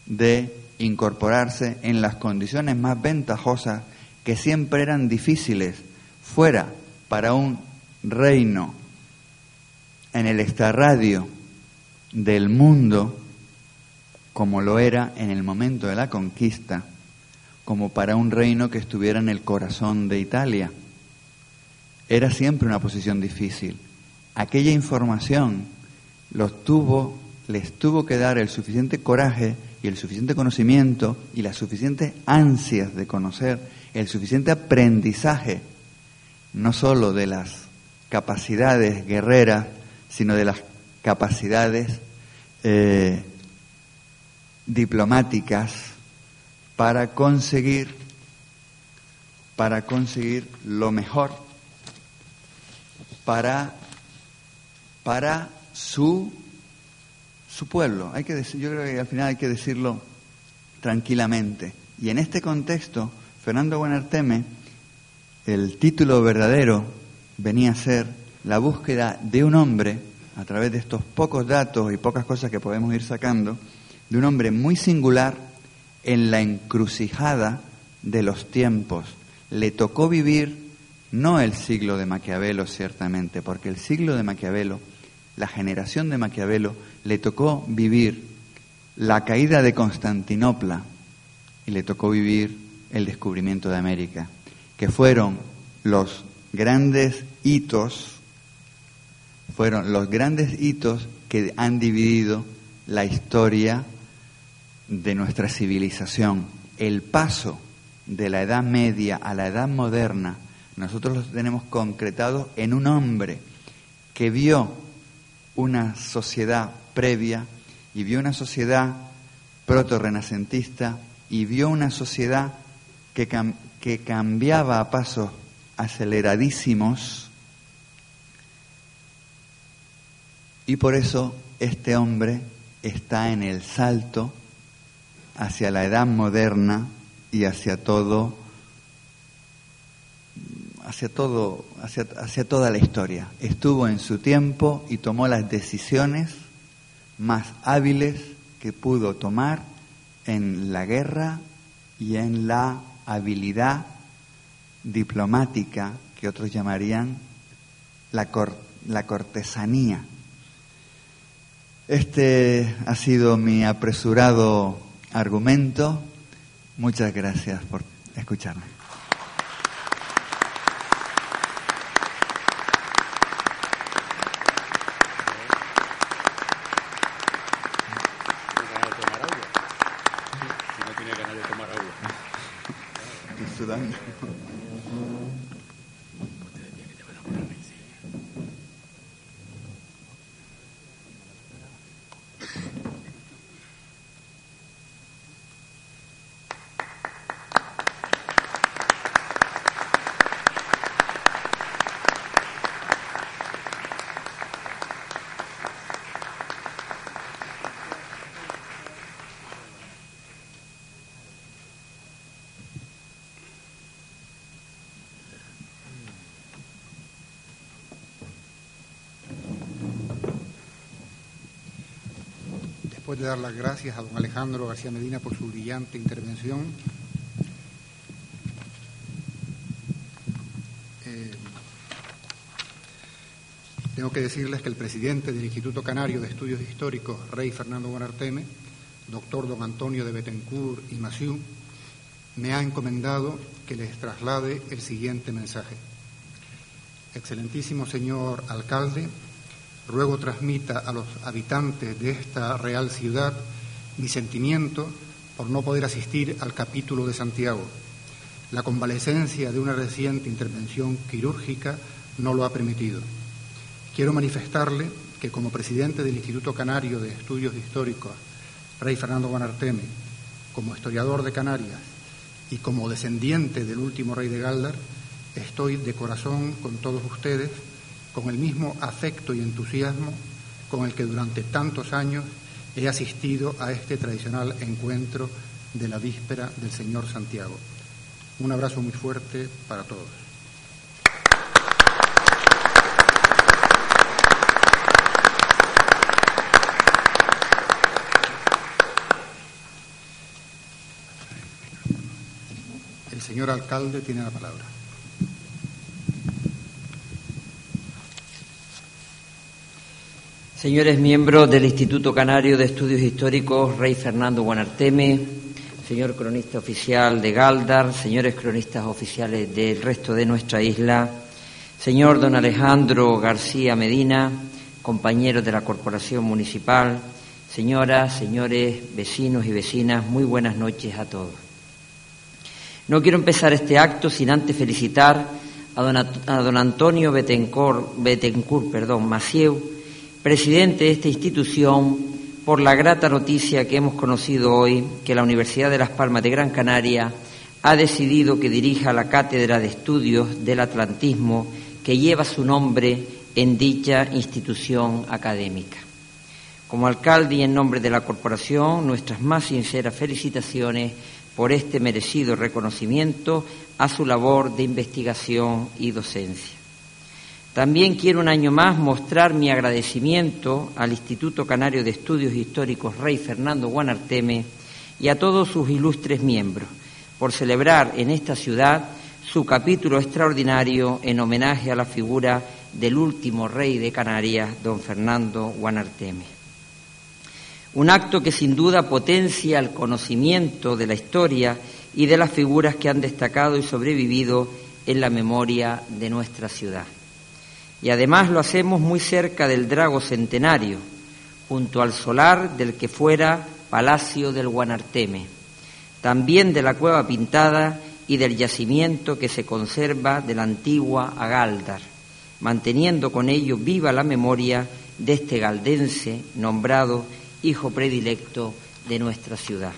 de incorporarse en las condiciones más ventajosas que siempre eran difíciles fuera para un reino en el extrarradio del mundo como lo era en el momento de la conquista, como para un reino que estuviera en el corazón de Italia. Era siempre una posición difícil. Aquella información los tuvo, les tuvo que dar el suficiente coraje y el suficiente conocimiento y las suficientes ansias de conocer, el suficiente aprendizaje, no sólo de las capacidades guerreras, sino de las capacidades eh, diplomáticas para conseguir para conseguir lo mejor para para su su pueblo. Hay que decir, yo creo que al final hay que decirlo tranquilamente. Y en este contexto, Fernando Buenarteme, el título verdadero venía a ser la búsqueda de un hombre, a través de estos pocos datos y pocas cosas que podemos ir sacando, de un hombre muy singular en la encrucijada de los tiempos. Le tocó vivir no el siglo de Maquiavelo, ciertamente, porque el siglo de Maquiavelo, la generación de Maquiavelo, le tocó vivir la caída de Constantinopla y le tocó vivir el descubrimiento de América, que fueron los grandes hitos, fueron los grandes hitos que han dividido la historia de nuestra civilización, el paso de la Edad Media a la Edad Moderna, nosotros lo tenemos concretado en un hombre que vio una sociedad previa y vio una sociedad proto-renacentista y vio una sociedad que, que cambiaba a pasos aceleradísimos. Y por eso este hombre está en el salto hacia la edad moderna y hacia todo hacia todo hacia, hacia toda la historia estuvo en su tiempo y tomó las decisiones más hábiles que pudo tomar en la guerra y en la habilidad diplomática que otros llamarían la, la cortesanía. Este ha sido mi apresurado argumento. Muchas gracias por escucharme. Después de dar las gracias a don Alejandro García Medina por su brillante intervención, eh, tengo que decirles que el presidente del Instituto Canario de Estudios Históricos, Rey Fernando Bonarteme, doctor don Antonio de Betancourt y Maciú, me ha encomendado que les traslade el siguiente mensaje. Excelentísimo señor alcalde, ruego transmita a los habitantes de esta real ciudad mi sentimiento por no poder asistir al capítulo de Santiago. La convalecencia de una reciente intervención quirúrgica no lo ha permitido. Quiero manifestarle que como presidente del Instituto Canario de Estudios Históricos, Rey Fernando Guanarteme, como historiador de Canarias y como descendiente del último rey de Galdar, estoy de corazón con todos ustedes con el mismo afecto y entusiasmo con el que durante tantos años he asistido a este tradicional encuentro de la víspera del Señor Santiago. Un abrazo muy fuerte para todos. El señor alcalde tiene la palabra. Señores miembros del Instituto Canario de Estudios Históricos, Rey Fernando Guanarteme, señor cronista oficial de Galdar, señores cronistas oficiales del resto de nuestra isla, señor don Alejandro García Medina, compañeros de la Corporación Municipal, señoras, señores, vecinos y vecinas, muy buenas noches a todos. No quiero empezar este acto sin antes felicitar a don, Antonio Betancourt, Betancourt perdón, Macieu, presidente de esta institución, por la grata noticia que hemos conocido hoy, que la Universidad de Las Palmas de Gran Canaria ha decidido que dirija la Cátedra de Estudios del Atlantismo que lleva su nombre en dicha institución académica. Como alcalde y en nombre de la corporación, nuestras más sinceras felicitaciones por este merecido reconocimiento a su labor de investigación y docencia. También quiero un año más mostrar mi agradecimiento al Instituto Canario de Estudios Históricos Rey Fernando Guanarteme y a todos sus ilustres miembros por celebrar en esta ciudad su capítulo extraordinario en homenaje a la figura del último rey de Canarias, don Fernando Guanarteme. Un acto que sin duda potencia el conocimiento de la historia y de las figuras que han destacado y sobrevivido en la memoria de nuestra ciudad y además lo hacemos muy cerca del Drago Centenario, junto al solar del que fuera Palacio del Guanarteme, también de la Cueva Pintada y del yacimiento que se conserva de la antigua Agaldar, manteniendo con ello viva la memoria de este galdense nombrado hijo predilecto de nuestra ciudad.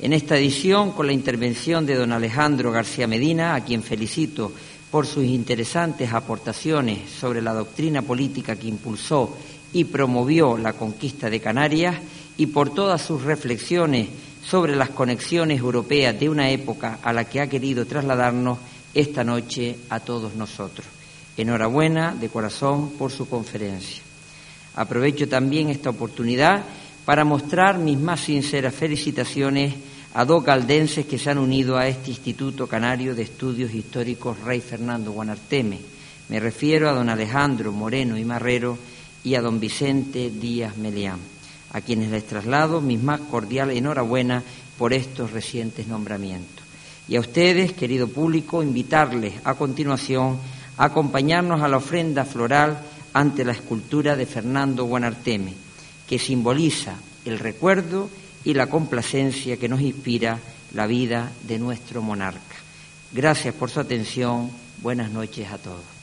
En esta edición, con la intervención de don Alejandro García Medina, a quien felicito por sus interesantes aportaciones sobre la doctrina política que impulsó y promovió la conquista de Canarias y por todas sus reflexiones sobre las conexiones europeas de una época a la que ha querido trasladarnos esta noche a todos nosotros. Enhorabuena de corazón por su conferencia. Aprovecho también esta oportunidad para mostrar mis más sinceras felicitaciones a dos caldenses que se han unido a este Instituto Canario de Estudios Históricos Rey Fernando Guanarteme. Me refiero a don Alejandro Moreno y Marrero y a don Vicente Díaz Melián, a quienes les traslado mis más cordiales enhorabuena por estos recientes nombramientos. Y a ustedes, querido público, invitarles a continuación a acompañarnos a la ofrenda floral ante la escultura de Fernando Guanarteme, que simboliza el recuerdo y la complacencia que nos inspira la vida de nuestro monarca. Gracias por su atención. Buenas noches a todos.